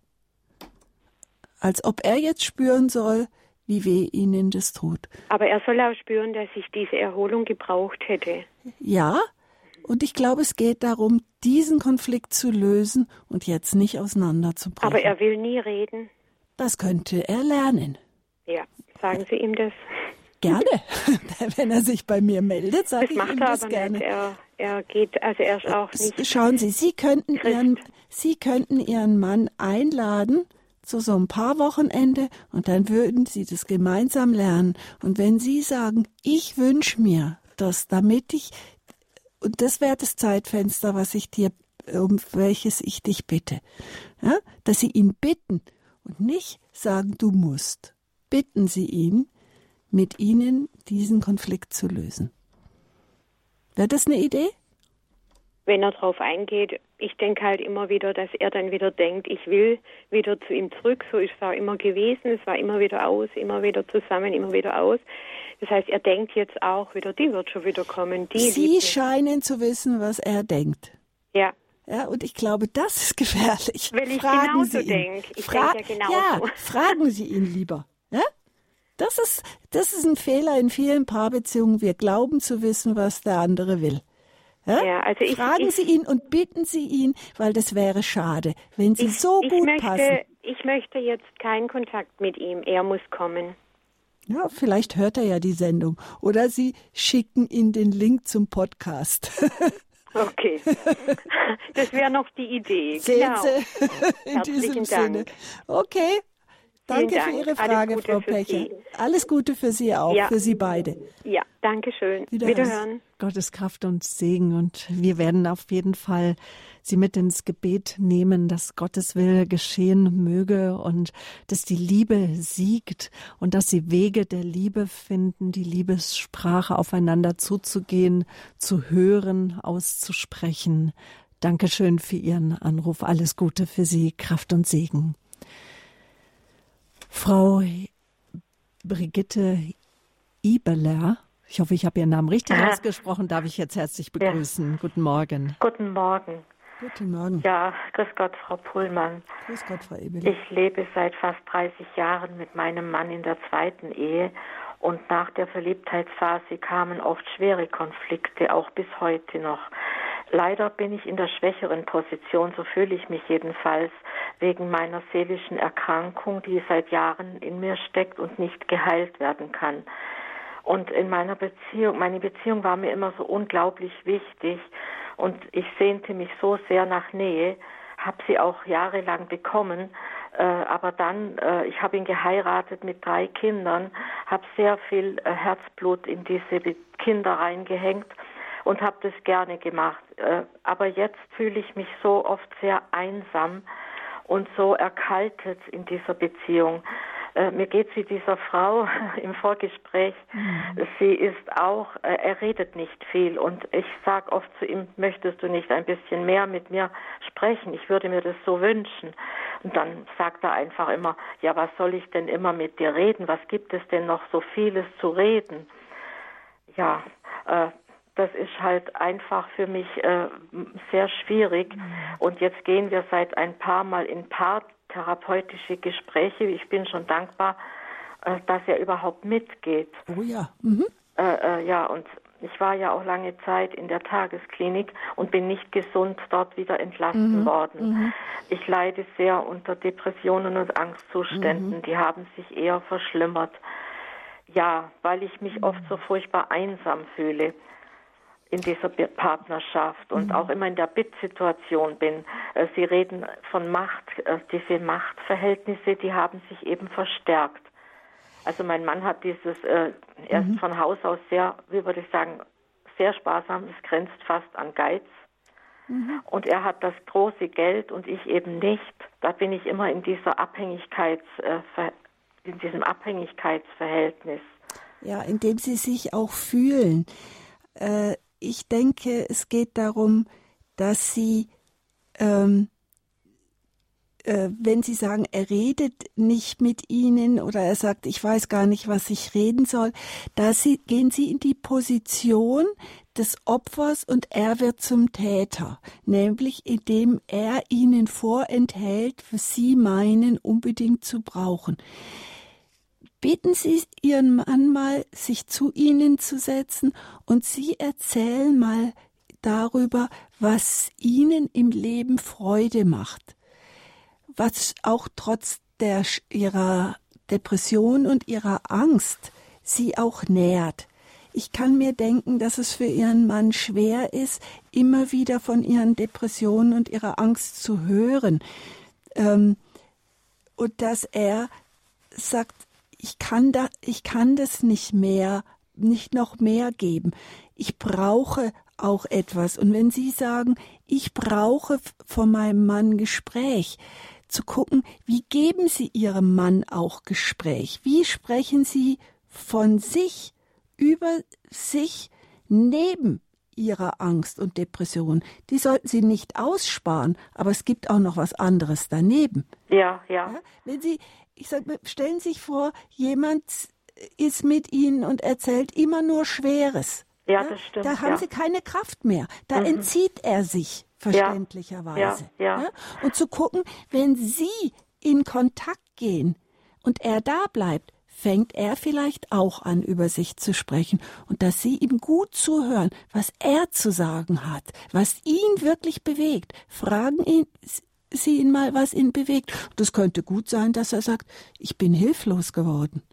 Als ob er jetzt spüren soll, wie weh Ihnen das tut. Aber er soll auch spüren, dass ich diese Erholung gebraucht hätte. Ja, und ich glaube, es geht darum, diesen Konflikt zu lösen und jetzt nicht auseinanderzubrechen. Aber er will nie reden. Das könnte er lernen. Ja, sagen Sie ihm das. Gerne. [LAUGHS] Wenn er sich bei mir meldet, sage ich ihm das aber gerne. Nicht. Er, er geht, also er ist auch nicht. Schauen Sie, Sie könnten Ihren, Sie könnten Ihren Mann einladen zu so ein paar Wochenende und dann würden Sie das gemeinsam lernen. Und wenn Sie sagen, ich wünsche mir das, damit ich und das wäre das Zeitfenster, was ich dir, um welches ich dich bitte. Ja? Dass Sie ihn bitten und nicht sagen, du musst. Bitten Sie ihn, mit Ihnen diesen Konflikt zu lösen. Wäre das eine Idee? Wenn er darauf eingeht, ich denke halt immer wieder, dass er dann wieder denkt, ich will wieder zu ihm zurück. So ist es auch immer gewesen. Es war immer wieder aus, immer wieder zusammen, immer wieder aus. Das heißt, er denkt jetzt auch wieder, die wird schon wieder kommen. Die Sie scheinen zu wissen, was er denkt. Ja. Ja, und ich glaube, das ist gefährlich. Weil ich fragen genauso Sie denke. Ich Fra denke ja genauso. Ja, fragen Sie ihn lieber. Ja? Das ist, das ist ein Fehler in vielen Paarbeziehungen. Wir glauben zu wissen, was der andere will. Ja? Ja, also ich, Fragen ich, Sie ihn und bitten Sie ihn, weil das wäre schade, wenn Sie ich, so gut möchte, passen. Ich möchte jetzt keinen Kontakt mit ihm. Er muss kommen. Ja, vielleicht hört er ja die Sendung. Oder Sie schicken ihm den Link zum Podcast. [LAUGHS] Okay. [LAUGHS] Das wäre noch die Idee. Sehen genau. Sie? In Herzlichen diesem Sinne. Dank. Okay. Danke Vielen für Dank. Ihre Frage, Frau Pecher. Sie. Alles Gute für Sie auch, Ja. für Sie beide. Ja, danke schön. Wiederhören. Wiederhören. Gottes Kraft und Segen. Und wir werden auf jeden Fall Sie mit ins Gebet nehmen, dass Gottes Wille geschehen möge und dass die Liebe siegt und dass Sie Wege der Liebe finden, die Liebessprache aufeinander zuzugehen, zu hören, auszusprechen. Dankeschön für Ihren Anruf. Alles Gute für Sie, Kraft und Segen. Frau Brigitte Ibeler, ich hoffe, ich habe Ihren Namen richtig Aha. ausgesprochen, darf ich jetzt herzlich begrüßen. Guten Morgen. Guten Morgen. Guten Morgen. Ja, grüß Gott, Frau Pullmann. Grüß Gott, Frau Ebeling. Ich lebe seit fast 30 Jahren mit meinem Mann in der zweiten Ehe und nach der Verliebtheitsphase kamen oft schwere Konflikte, auch bis heute noch. Leider bin ich in der schwächeren Position, so fühle ich mich jedenfalls, wegen meiner seelischen Erkrankung, die seit Jahren in mir steckt und nicht geheilt werden kann. Und in meiner Beziehung, meine Beziehung war mir immer so unglaublich wichtig und ich sehnte mich so sehr nach Nähe, habe sie auch jahrelang bekommen, äh, aber dann, äh, ich habe ihn geheiratet mit drei Kindern, habe sehr viel äh, Herzblut in diese Be Kinder reingehängt und habe das gerne gemacht. Äh, aber jetzt fühle ich mich so oft sehr einsam und so erkaltet in dieser Beziehung. Äh, mir geht's wie dieser Frau [LAUGHS] im Vorgespräch. Sie ist auch, äh, er redet nicht viel und ich sage oft zu ihm, möchtest du nicht ein bisschen mehr mit mir sprechen? Ich würde mir das so wünschen. Und dann sagt er einfach immer, ja, was soll ich denn immer mit dir reden? Was gibt es denn noch so vieles zu reden? Ja, äh, das ist halt einfach für mich äh, sehr schwierig. Und jetzt gehen wir seit ein paar Mal in paartherapeutische Gespräche. Ich bin schon dankbar, äh, dass er überhaupt mitgeht. Oh ja. Mhm. Äh, äh, ja, und ich war ja auch lange Zeit in der Tagesklinik und bin nicht gesund dort wieder entlassen worden. Ich leide sehr unter Depressionen und Angstzuständen. Die haben sich eher verschlimmert. Ja, weil ich mich oft so furchtbar einsam fühle in dieser Partnerschaft und auch immer in der Bittsituation bin. Äh, Sie reden von Macht. Äh, Diese Machtverhältnisse, die haben sich eben verstärkt. Also mein Mann hat dieses, äh, er ist von Haus aus sehr, wie würde ich sagen, sehr sparsam, es grenzt fast an Geiz. Und er hat das große Geld und ich eben nicht. Da bin ich immer in dieser Abhängigkeits, äh, in diesem Abhängigkeitsverhältnis. Ja, indem sie sich auch fühlen. Äh, ich denke, es geht darum, dass sie ähm, äh, wenn Sie sagen, er redet nicht mit Ihnen oder er sagt, ich weiß gar nicht, was ich reden soll, da Sie, gehen Sie in die Position des Opfers und er wird zum Täter, nämlich indem er Ihnen vorenthält, was Sie meinen unbedingt zu brauchen. Bitten Sie Ihren Mann mal, sich zu Ihnen zu setzen und Sie erzählen mal darüber, was Ihnen im Leben Freude macht was auch trotz der, ihrer Depression und ihrer Angst sie auch nährt. Ich kann mir denken, dass es für ihren Mann schwer ist, immer wieder von ihren Depressionen und ihrer Angst zu hören. Ähm, und dass er sagt, ich kann, da, ich kann das nicht mehr, nicht noch mehr geben. Ich brauche auch etwas. Und wenn Sie sagen, ich brauche von meinem Mann Gespräch, zu gucken, wie geben Sie Ihrem Mann auch Gespräch? Wie sprechen Sie von sich über sich neben Ihrer Angst und Depression? Die sollten Sie nicht aussparen, aber es gibt auch noch was anderes daneben. Ja, ja. ja wenn Sie, ich sag, stellen Sie sich vor, jemand ist mit Ihnen und erzählt immer nur Schweres. Ja, das stimmt. Da haben ja. Sie keine Kraft mehr. Da mhm. entzieht er sich verständlicherweise. Ja, ja. Und zu gucken, wenn Sie in Kontakt gehen und er da bleibt, fängt er vielleicht auch an, über sich zu sprechen und dass Sie ihm gut zuhören, was er zu sagen hat, was ihn wirklich bewegt. Fragen ihn, Sie ihn mal, was ihn bewegt. Das könnte gut sein, dass er sagt, ich bin hilflos geworden.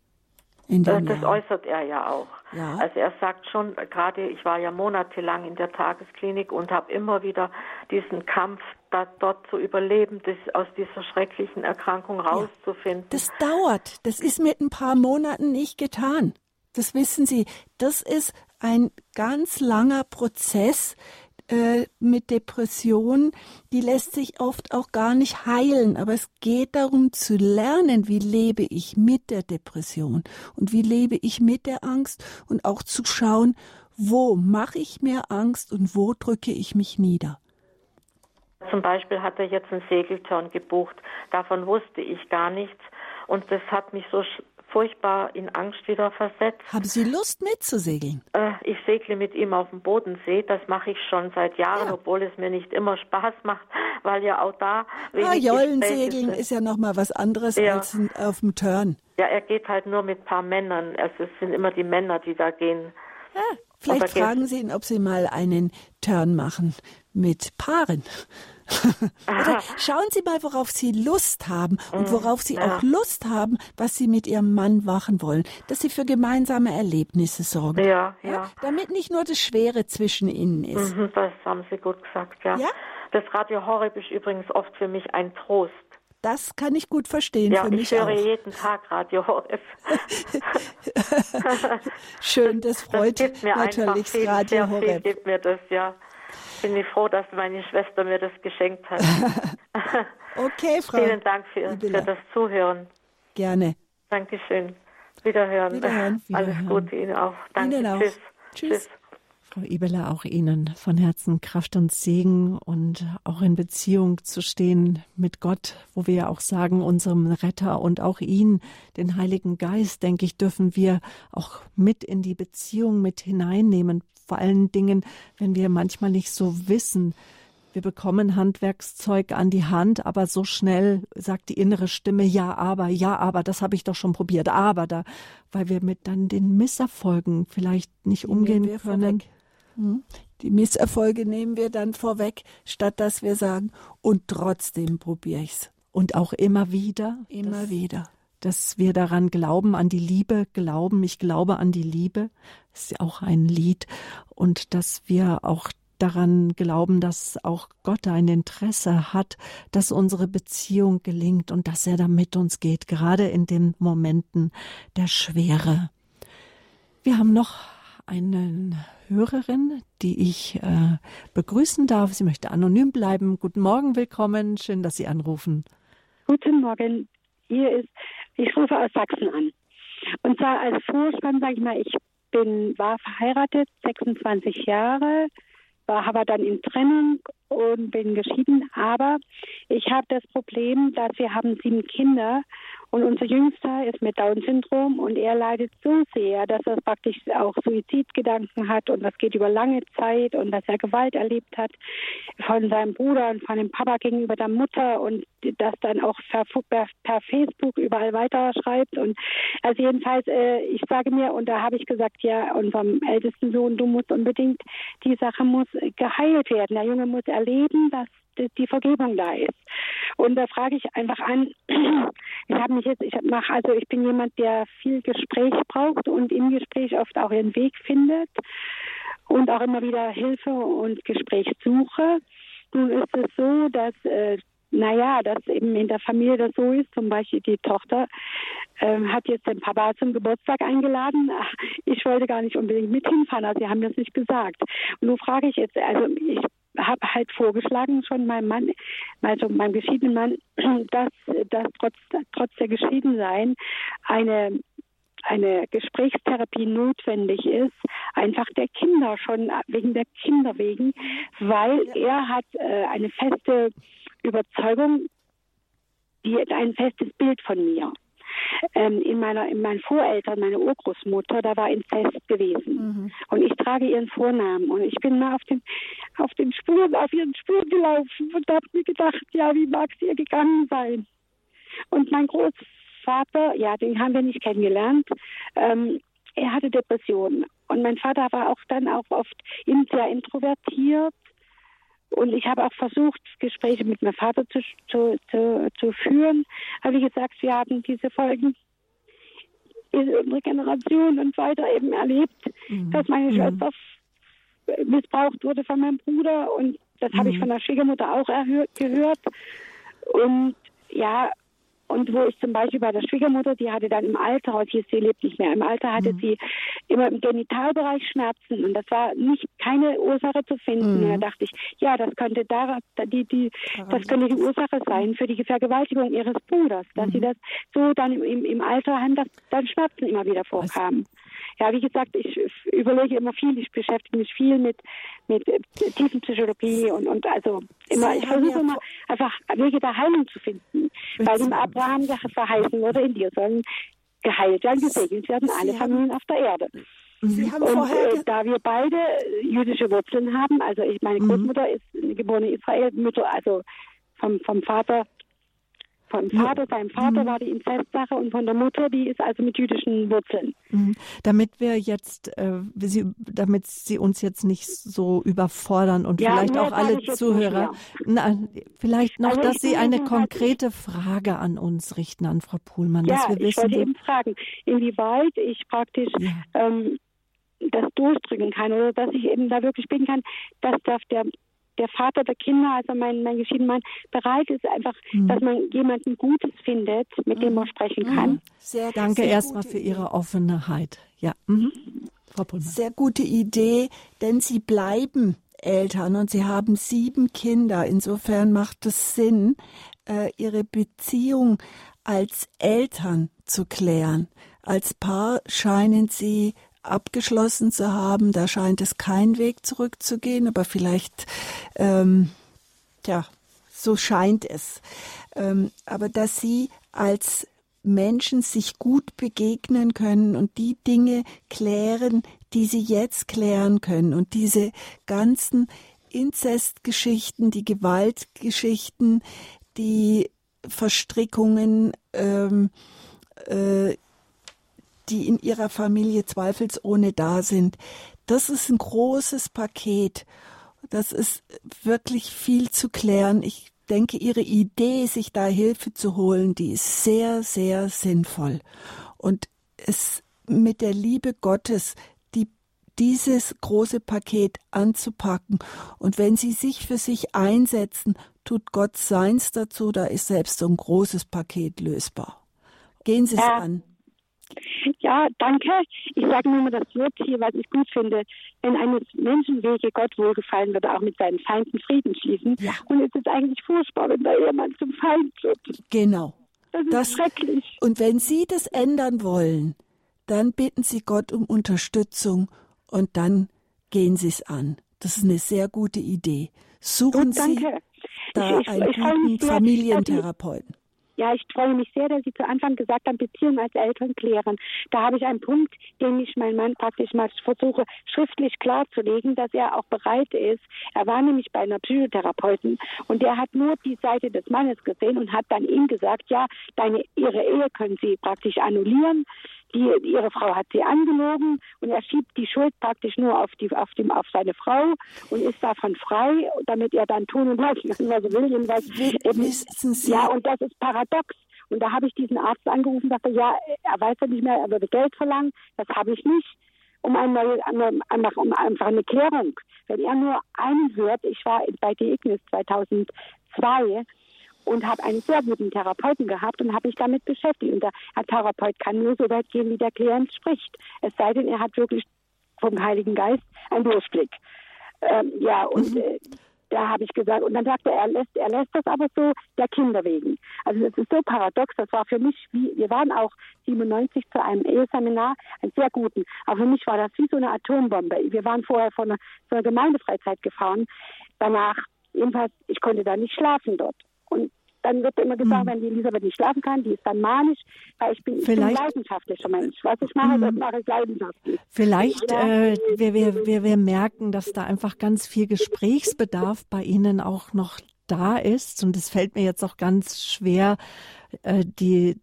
Das Jahren. äußert er ja auch. Ja. Also er sagt schon, gerade ich war ja monatelang in der Tagesklinik und habe immer wieder diesen Kampf, da, dort zu überleben, das, aus dieser schrecklichen Erkrankung rauszufinden. Ja. Das dauert. Das ist mit ein paar Monaten nicht getan. Das wissen Sie. Das ist ein ganz langer Prozess, äh, mit Depressionen, die lässt sich oft auch gar nicht heilen, aber es geht darum zu lernen, wie lebe ich mit der Depression und wie lebe ich mit der Angst und auch zu schauen, wo mache ich mir Angst und wo drücke ich mich nieder. Zum Beispiel hat er jetzt einen Segelturn gebucht. Davon wusste ich gar nichts. Und das hat mich so furchtbar in Angst wieder versetzt. Haben Sie Lust mitzusegeln? Äh, ich segle mit ihm auf dem Bodensee. Das mache ich schon seit Jahren, ja. obwohl es mir nicht immer Spaß macht, [LAUGHS] weil ja auch da. Ah, Jollensegeln ist ja noch mal was anderes ja. als auf dem Turn. Ja, er geht halt nur mit ein paar Männern. Also es sind immer die Männer, die da gehen. Ja, vielleicht fragen Sie ihn, ob Sie mal einen Turn machen mit Paaren. [LAUGHS] Oder schauen Sie mal, worauf Sie Lust haben und mhm, worauf Sie ja. auch Lust haben, was Sie mit Ihrem Mann machen wollen, dass Sie für gemeinsame Erlebnisse sorgen. Ja, ja. ja damit nicht nur das Schwere zwischen Ihnen ist. Mhm, das haben Sie gut gesagt, ja. ja? Das Radio Horeb ist übrigens oft für mich ein Trost. Das kann ich gut verstehen. Ja, für mich ich höre auch. jeden Tag Radio Horeb. [LAUGHS] Schön, das freut das natürlich viel, Radio Horeb. Gibt mir das, ja bin ich froh, dass meine Schwester mir das geschenkt hat. [LAUGHS] okay, Frau. Vielen Dank für, für, das Zuhören. Gerne. Dankeschön. Wiederhören. Wiederhören. Alles Gute Ihnen auch. Danke. Ihnen auch. Tschüss. Tschüss. Tschüss. Frau Ebeler, auch Ihnen von Herzen Kraft und Segen und auch in Beziehung zu stehen mit Gott, wo wir ja auch sagen, unserem Retter und auch ihn, den Heiligen Geist, denke ich, dürfen wir auch mit in die Beziehung mit hineinnehmen. Vor allen Dingen, wenn wir manchmal nicht so wissen, wir bekommen Handwerkszeug an die Hand, aber so schnell sagt die innere Stimme, ja, aber, ja, aber, das habe ich doch schon probiert, aber da, weil wir mit dann den Misserfolgen vielleicht nicht umgehen können. Vorweg. Hm? Die Misserfolge nehmen wir dann vorweg, statt dass wir sagen, und trotzdem probiere ich's. Und auch immer wieder. Immer dass, wieder. Dass wir daran glauben, an die Liebe glauben. Ich glaube an die Liebe. Das ist ja auch ein Lied. Und dass wir auch daran glauben, dass auch Gott ein Interesse hat, dass unsere Beziehung gelingt und dass er da mit uns geht, gerade in den Momenten der Schwere. Wir haben noch einen Hörerin, die ich äh, begrüßen darf. Sie möchte anonym bleiben. Guten Morgen, willkommen. Schön, dass Sie anrufen. Guten Morgen. Hier ist, ich rufe aus Sachsen an. Und zwar als Vorspann, sage ich mal, ich bin, war verheiratet, 26 Jahre, war aber dann in Trennung und bin geschieden, aber ich habe das Problem, dass wir haben sieben Kinder und unser Jüngster ist mit Down-Syndrom und er leidet so sehr, dass er praktisch auch Suizidgedanken hat und das geht über lange Zeit und dass er Gewalt erlebt hat von seinem Bruder und von dem Papa gegenüber der Mutter und das dann auch per, per Facebook überall weiter schreibt und also jedenfalls, äh, ich sage mir und da habe ich gesagt, ja, unserem ältesten Sohn, du musst unbedingt, die Sache muss geheilt werden. Der Junge muss erleben, dass die Vergebung da ist. Und da frage ich einfach an, [CLEARS THROAT] ich habe mich jetzt, ich mache, also ich bin jemand, der viel Gespräch braucht und im Gespräch oft auch ihren Weg findet und auch immer wieder Hilfe und Gespräch suche. Nun ist es so, dass äh, naja, dass eben in der Familie das so ist. Zum Beispiel die Tochter ähm, hat jetzt den Papa zum Geburtstag eingeladen. Ich wollte gar nicht unbedingt mit hinfahren, also sie haben das nicht gesagt. Und nun frage ich jetzt, also ich habe halt vorgeschlagen schon meinem Mann, also meinem geschiedenen Mann, [CLEARS THROAT] dass, dass trotz, trotz der Geschiedensein eine eine Gesprächstherapie notwendig ist, einfach der Kinder schon wegen der Kinder wegen, weil er hat äh, eine feste Überzeugung, die ein festes Bild von mir. Ähm, in meiner, in meinen Voreltern, meine Urgroßmutter, da war Inzest gewesen. Mhm. Und ich trage ihren Vornamen. Und ich bin mal auf den, auf den Spuren, auf ihren Spuren gelaufen und habe mir gedacht, ja, wie mag es ihr gegangen sein? Und mein Großvater, ja, den haben wir nicht kennengelernt, ähm, er hatte Depressionen. Und mein Vater war auch dann auch oft sehr introvertiert und ich habe auch versucht, Gespräche mit meinem Vater zu, zu, zu, zu führen. Aber wie gesagt, wir haben diese Folgen in unserer Generation und weiter eben erlebt, mhm. dass meine mhm. Schwester missbraucht wurde von meinem Bruder und das mhm. habe ich mhm. von der Schwiegermutter auch gehört. Und ja, und wo ich zum Beispiel bei der Schwiegermutter, die hatte dann im Alter, heute sie lebt nicht mehr, im Alter hatte mhm. sie immer im Genitalbereich Schmerzen und das war nicht keine Ursache zu finden. Mhm. Und da dachte ich, ja, das könnte da, die, die, das könnte die Ursache sein für die Vergewaltigung ihres Bruders, dass mhm. sie das so dann im, im Alter haben, dass dann Schmerzen immer wieder vorkamen. Was? Ja, wie gesagt, ich überlege immer viel, ich beschäftige mich viel mit, mit Tiefenpsychologie und, und also immer, ich versuche immer einfach Wege der Heilung zu finden. Weil dem Abraham verheißen wurde, in dir sollen geheilt werden, gesegnet werden alle Familien auf der Erde. Sie haben und äh, da wir beide jüdische Wurzeln haben, also ich, meine mhm. Großmutter mhm. ist geborene Israel, Mutter, also vom, vom Vater von Vater, seinem Vater mhm. war die Inzestsache und von der Mutter, die ist also mit jüdischen Wurzeln. Mhm. Damit wir jetzt, äh, Sie, damit Sie uns jetzt nicht so überfordern und ja, vielleicht auch alle Zuhörer, na, vielleicht noch, also dass Sie eine konkrete Frage an uns richten, an Frau Pohlmann, ja, dass wir wissen. Ich wollte eben fragen, inwieweit ich praktisch ja. ähm, das durchdrücken kann oder dass ich eben da wirklich bin kann, dass der, der Vater der Kinder, also mein, mein geschiedener Mann, bereit ist einfach, mhm. dass man jemanden Gutes findet, mit dem man sprechen mhm. kann. Sehr, Danke erstmal für Ihre Offenheit. Ja. Mhm. Frau Pullmann. Sehr gute Idee, denn Sie bleiben Eltern und Sie haben sieben Kinder. Insofern macht es Sinn, äh, Ihre Beziehung als Eltern zu klären. Als Paar scheinen Sie abgeschlossen zu haben. Da scheint es kein Weg zurückzugehen, aber vielleicht, ähm, ja, so scheint es. Ähm, aber dass sie als Menschen sich gut begegnen können und die Dinge klären, die sie jetzt klären können und diese ganzen Inzestgeschichten, die Gewaltgeschichten, die Verstrickungen, ähm, äh, die in ihrer Familie zweifelsohne da sind. Das ist ein großes Paket. Das ist wirklich viel zu klären. Ich denke, Ihre Idee, sich da Hilfe zu holen, die ist sehr, sehr sinnvoll. Und es mit der Liebe Gottes, die, dieses große Paket anzupacken. Und wenn Sie sich für sich einsetzen, tut Gott seins dazu, da ist selbst so ein großes Paket lösbar. Gehen Sie es ja. an. Ja, danke. Ich sage nur mal das Wort hier, was ich gut finde. Wenn eines Menschen Wege Gott wohlgefallen wird, auch mit seinen Feinden Frieden schließen. Ja. Und es ist eigentlich furchtbar, wenn der Ehemann zum Feind wird. Genau. Das ist das, schrecklich. Und wenn Sie das ändern wollen, dann bitten Sie Gott um Unterstützung und dann gehen Sie es an. Das ist eine sehr gute Idee. Suchen Sie da ich, ich, einen guten Familientherapeuten. Ja, ich freue mich sehr, dass Sie zu Anfang gesagt haben, Beziehung als Eltern klären. Da habe ich einen Punkt, den ich meinem Mann praktisch mal versuche, schriftlich klarzulegen, dass er auch bereit ist. Er war nämlich bei einer Psychotherapeuten und der hat nur die Seite des Mannes gesehen und hat dann ihm gesagt, ja, deine, ihre Ehe können Sie praktisch annullieren die, ihre Frau hat sie angelogen und er schiebt die Schuld praktisch nur auf, die, auf, dem, auf seine Frau und ist davon frei, damit er dann tun und lassen kann, was er will. Jedenfalls, eben, ja, und das ist paradox. Und da habe ich diesen Arzt angerufen und dachte, ja, er weiß ja nicht mehr, er würde Geld verlangen. Das habe ich nicht. Um, ein neue, einfach, um einfach eine Klärung. Wenn er nur einen hört, ich war bei The Ignis 2002 und habe einen sehr guten Therapeuten gehabt und habe mich damit beschäftigt. Und der Therapeut kann nur so weit gehen, wie der Klient spricht. Es sei denn, er hat wirklich vom Heiligen Geist einen Durchblick. Ähm, ja, und mhm. äh, da habe ich gesagt, und dann sagte er, er lässt, er lässt das aber so der Kinder wegen. Also das ist so paradox, das war für mich wie, wir waren auch 97 zu einem Eheseminar, einen sehr guten, aber für mich war das wie so eine Atombombe. Wir waren vorher von einer, von einer Gemeindefreizeit gefahren, danach, jedenfalls, ich konnte da nicht schlafen dort. Und dann wird immer gesagt, mhm. wenn die Elisabeth nicht schlafen kann, die ist dann manisch, weil ich bin, ich bin leidenschaftlicher Mensch. Was ich mache, mhm. das mache ich leidenschaftlich. Vielleicht, äh, wir, wir, wir, wir merken, dass da einfach ganz viel Gesprächsbedarf bei Ihnen auch noch da ist. Und es fällt mir jetzt auch ganz schwer, äh, die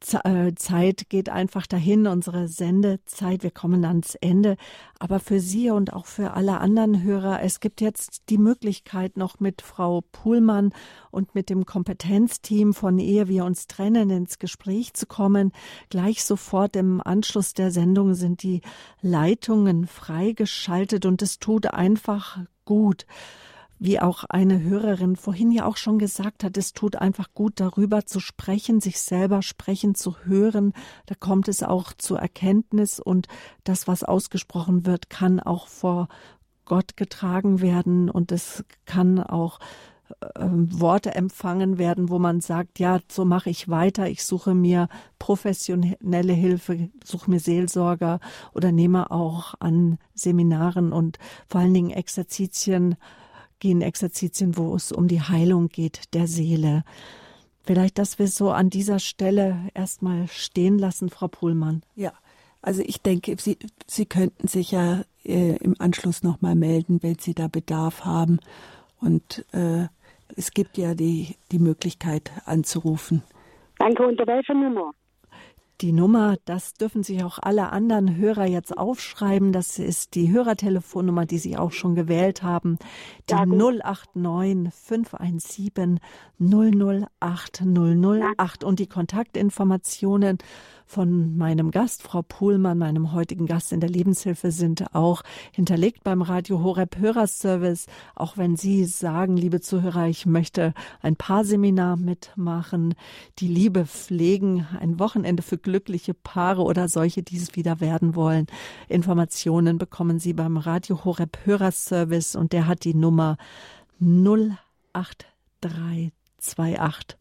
Zeit geht einfach dahin, unsere Sendezeit, wir kommen ans Ende. Aber für Sie und auch für alle anderen Hörer, es gibt jetzt die Möglichkeit, noch mit Frau Puhlmann und mit dem Kompetenzteam von Ehe wir uns trennen ins Gespräch zu kommen. Gleich sofort im Anschluss der Sendung sind die Leitungen freigeschaltet und es tut einfach gut wie auch eine Hörerin vorhin ja auch schon gesagt hat, es tut einfach gut, darüber zu sprechen, sich selber sprechen zu hören. Da kommt es auch zur Erkenntnis und das, was ausgesprochen wird, kann auch vor Gott getragen werden und es kann auch äh, Worte empfangen werden, wo man sagt, ja, so mache ich weiter, ich suche mir professionelle Hilfe, suche mir Seelsorger oder nehme auch an Seminaren und vor allen Dingen Exerzitien gehen Exerzitien, wo es um die Heilung geht der Seele. Vielleicht, dass wir so an dieser Stelle erstmal stehen lassen, Frau Pohlmann. Ja, also ich denke, Sie, Sie könnten sich ja äh, im Anschluss nochmal melden, wenn Sie da Bedarf haben. Und äh, es gibt ja die, die Möglichkeit anzurufen. Danke, unter welcher Nummer? Die Nummer, das dürfen sich auch alle anderen Hörer jetzt aufschreiben. Das ist die Hörertelefonnummer, die Sie auch schon gewählt haben. Die ja, 089 517 008 008 und die Kontaktinformationen von meinem Gast, Frau Pohlmann, meinem heutigen Gast in der Lebenshilfe, sind auch hinterlegt beim Radio Horeb Hörerservice. Auch wenn Sie sagen, liebe Zuhörer, ich möchte ein Paarseminar mitmachen, die Liebe pflegen, ein Wochenende für glückliche Paare oder solche, die es wieder werden wollen. Informationen bekommen Sie beim Radio Horeb Hörerservice und der hat die Nummer 08328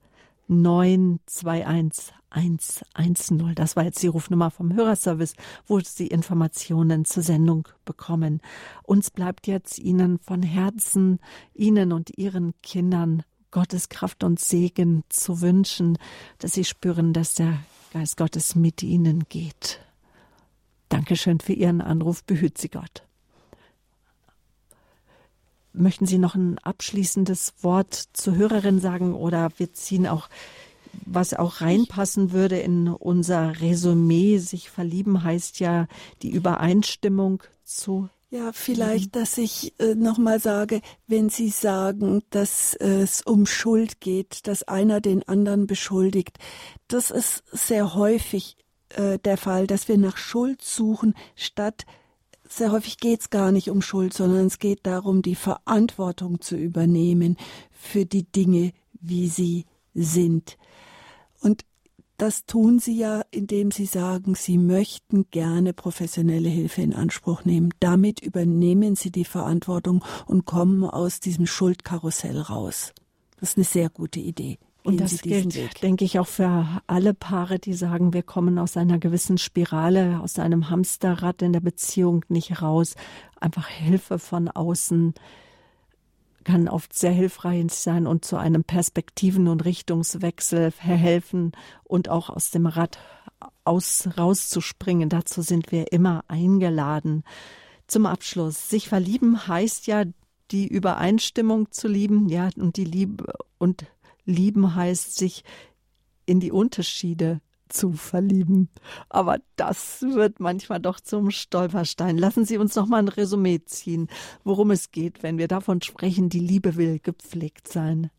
921 110. Das war jetzt die Rufnummer vom Hörerservice, wo Sie Informationen zur Sendung bekommen. Uns bleibt jetzt Ihnen von Herzen, Ihnen und Ihren Kindern Gottes Kraft und Segen zu wünschen, dass Sie spüren, dass der Geist Gottes mit Ihnen geht. Dankeschön für Ihren Anruf. Behüt Sie Gott. Möchten Sie noch ein abschließendes Wort zur Hörerin sagen oder wir ziehen auch was auch reinpassen würde in unser Resümee. Sich verlieben heißt ja die Übereinstimmung zu. Ja, vielleicht, dass ich äh, nochmal sage, wenn Sie sagen, dass äh, es um Schuld geht, dass einer den anderen beschuldigt, das ist sehr häufig äh, der Fall, dass wir nach Schuld suchen, statt sehr häufig geht es gar nicht um Schuld, sondern es geht darum, die Verantwortung zu übernehmen für die Dinge, wie sie sind. Und das tun sie ja, indem sie sagen, sie möchten gerne professionelle Hilfe in Anspruch nehmen. Damit übernehmen sie die Verantwortung und kommen aus diesem Schuldkarussell raus. Das ist eine sehr gute Idee. Und das gilt, Weg. denke ich, auch für alle Paare, die sagen, wir kommen aus einer gewissen Spirale, aus einem Hamsterrad in der Beziehung nicht raus. Einfach Hilfe von außen kann oft sehr hilfreich sein und zu einem Perspektiven- und Richtungswechsel verhelfen und auch aus dem Rad aus, rauszuspringen. Dazu sind wir immer eingeladen. Zum Abschluss. Sich verlieben heißt ja, die Übereinstimmung zu lieben, ja, und die Liebe und lieben heißt, sich in die Unterschiede zu verlieben. Aber das wird manchmal doch zum Stolperstein. Lassen Sie uns noch mal ein Resümee ziehen, worum es geht, wenn wir davon sprechen, die Liebe will gepflegt sein.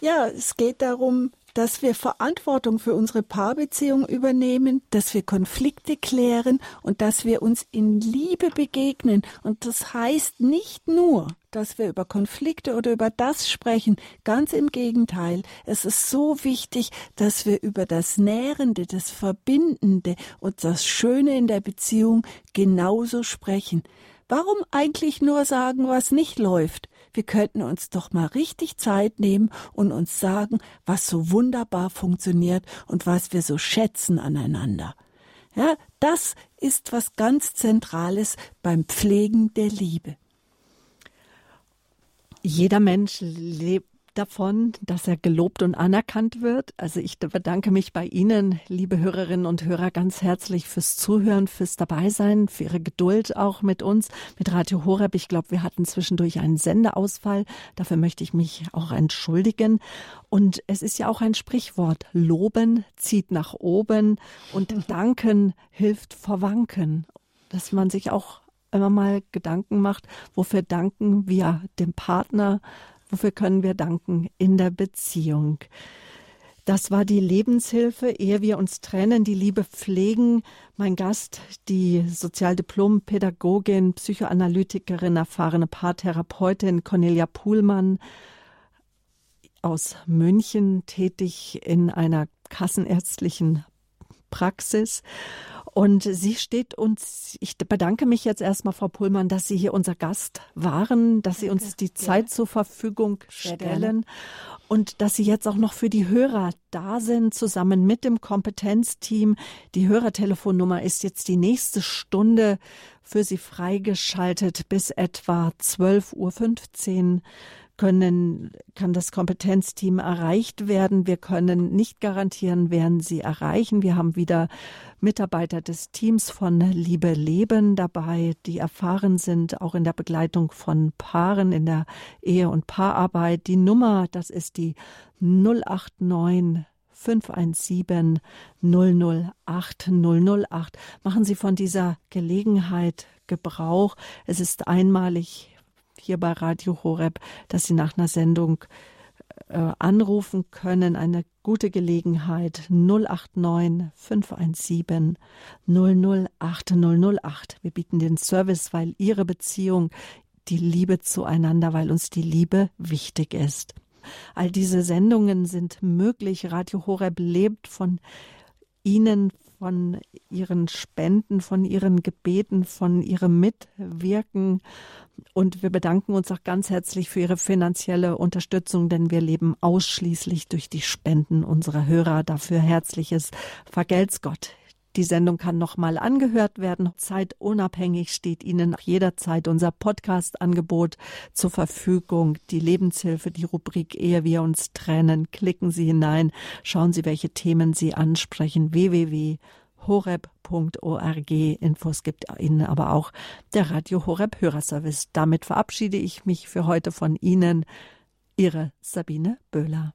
Ja, es geht darum, dass wir Verantwortung für unsere Paarbeziehung übernehmen, dass wir Konflikte klären und dass wir uns in Liebe begegnen. Und das heißt nicht nur, dass wir über Konflikte oder über das sprechen. Ganz im Gegenteil. Es ist so wichtig, dass wir über das Nährende, das Verbindende und das Schöne in der Beziehung genauso sprechen. Warum eigentlich nur sagen, was nicht läuft? Wir könnten uns doch mal richtig Zeit nehmen und uns sagen, was so wunderbar funktioniert und was wir so schätzen aneinander. Ja, das ist was ganz Zentrales beim Pflegen der Liebe. Jeder Mensch lebt davon, dass er gelobt und anerkannt wird. Also ich bedanke mich bei Ihnen, liebe Hörerinnen und Hörer, ganz herzlich fürs Zuhören, fürs Dabeisein, für Ihre Geduld auch mit uns, mit Radio Horeb. Ich glaube, wir hatten zwischendurch einen Sendeausfall. Dafür möchte ich mich auch entschuldigen. Und es ist ja auch ein Sprichwort. Loben zieht nach oben und [LAUGHS] danken hilft vor Wanken. Dass man sich auch immer mal Gedanken macht, wofür danken wir dem Partner, Wofür können wir danken in der Beziehung? Das war die Lebenshilfe, ehe wir uns trennen, die Liebe pflegen. Mein Gast, die Sozialdiplom-Pädagogin, Psychoanalytikerin, erfahrene Paartherapeutin Cornelia Puhlmann aus München, tätig in einer kassenärztlichen Praxis. Und sie steht uns, ich bedanke mich jetzt erstmal, Frau Pullmann, dass Sie hier unser Gast waren, dass Sie uns die Zeit zur Verfügung stellen und dass Sie jetzt auch noch für die Hörer da sind, zusammen mit dem Kompetenzteam. Die Hörertelefonnummer ist jetzt die nächste Stunde für Sie freigeschaltet bis etwa 12.15 Uhr können, kann das Kompetenzteam erreicht werden. Wir können nicht garantieren, werden sie erreichen. Wir haben wieder Mitarbeiter des Teams von Liebe Leben dabei, die erfahren sind, auch in der Begleitung von Paaren, in der Ehe- und Paararbeit. Die Nummer, das ist die 089 517 008 008. Machen Sie von dieser Gelegenheit Gebrauch. Es ist einmalig hier bei Radio Horeb, dass Sie nach einer Sendung äh, anrufen können. Eine gute Gelegenheit 089 517 008 008. Wir bieten den Service, weil Ihre Beziehung, die Liebe zueinander, weil uns die Liebe wichtig ist. All diese Sendungen sind möglich. Radio Horeb lebt von Ihnen, von Ihren Spenden, von Ihren Gebeten, von Ihrem Mitwirken. Und wir bedanken uns auch ganz herzlich für Ihre finanzielle Unterstützung, denn wir leben ausschließlich durch die Spenden unserer Hörer. Dafür herzliches Vergelt's Gott. Die Sendung kann nochmal angehört werden. Zeitunabhängig steht Ihnen jederzeit unser Podcast-Angebot zur Verfügung. Die Lebenshilfe, die Rubrik Ehe wir uns trennen. Klicken Sie hinein. Schauen Sie, welche Themen Sie ansprechen. www horeb.org. Infos gibt Ihnen aber auch der Radio Horeb Hörerservice. Damit verabschiede ich mich für heute von Ihnen. Ihre Sabine Böhler.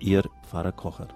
Ihr Pfarrer Kocher.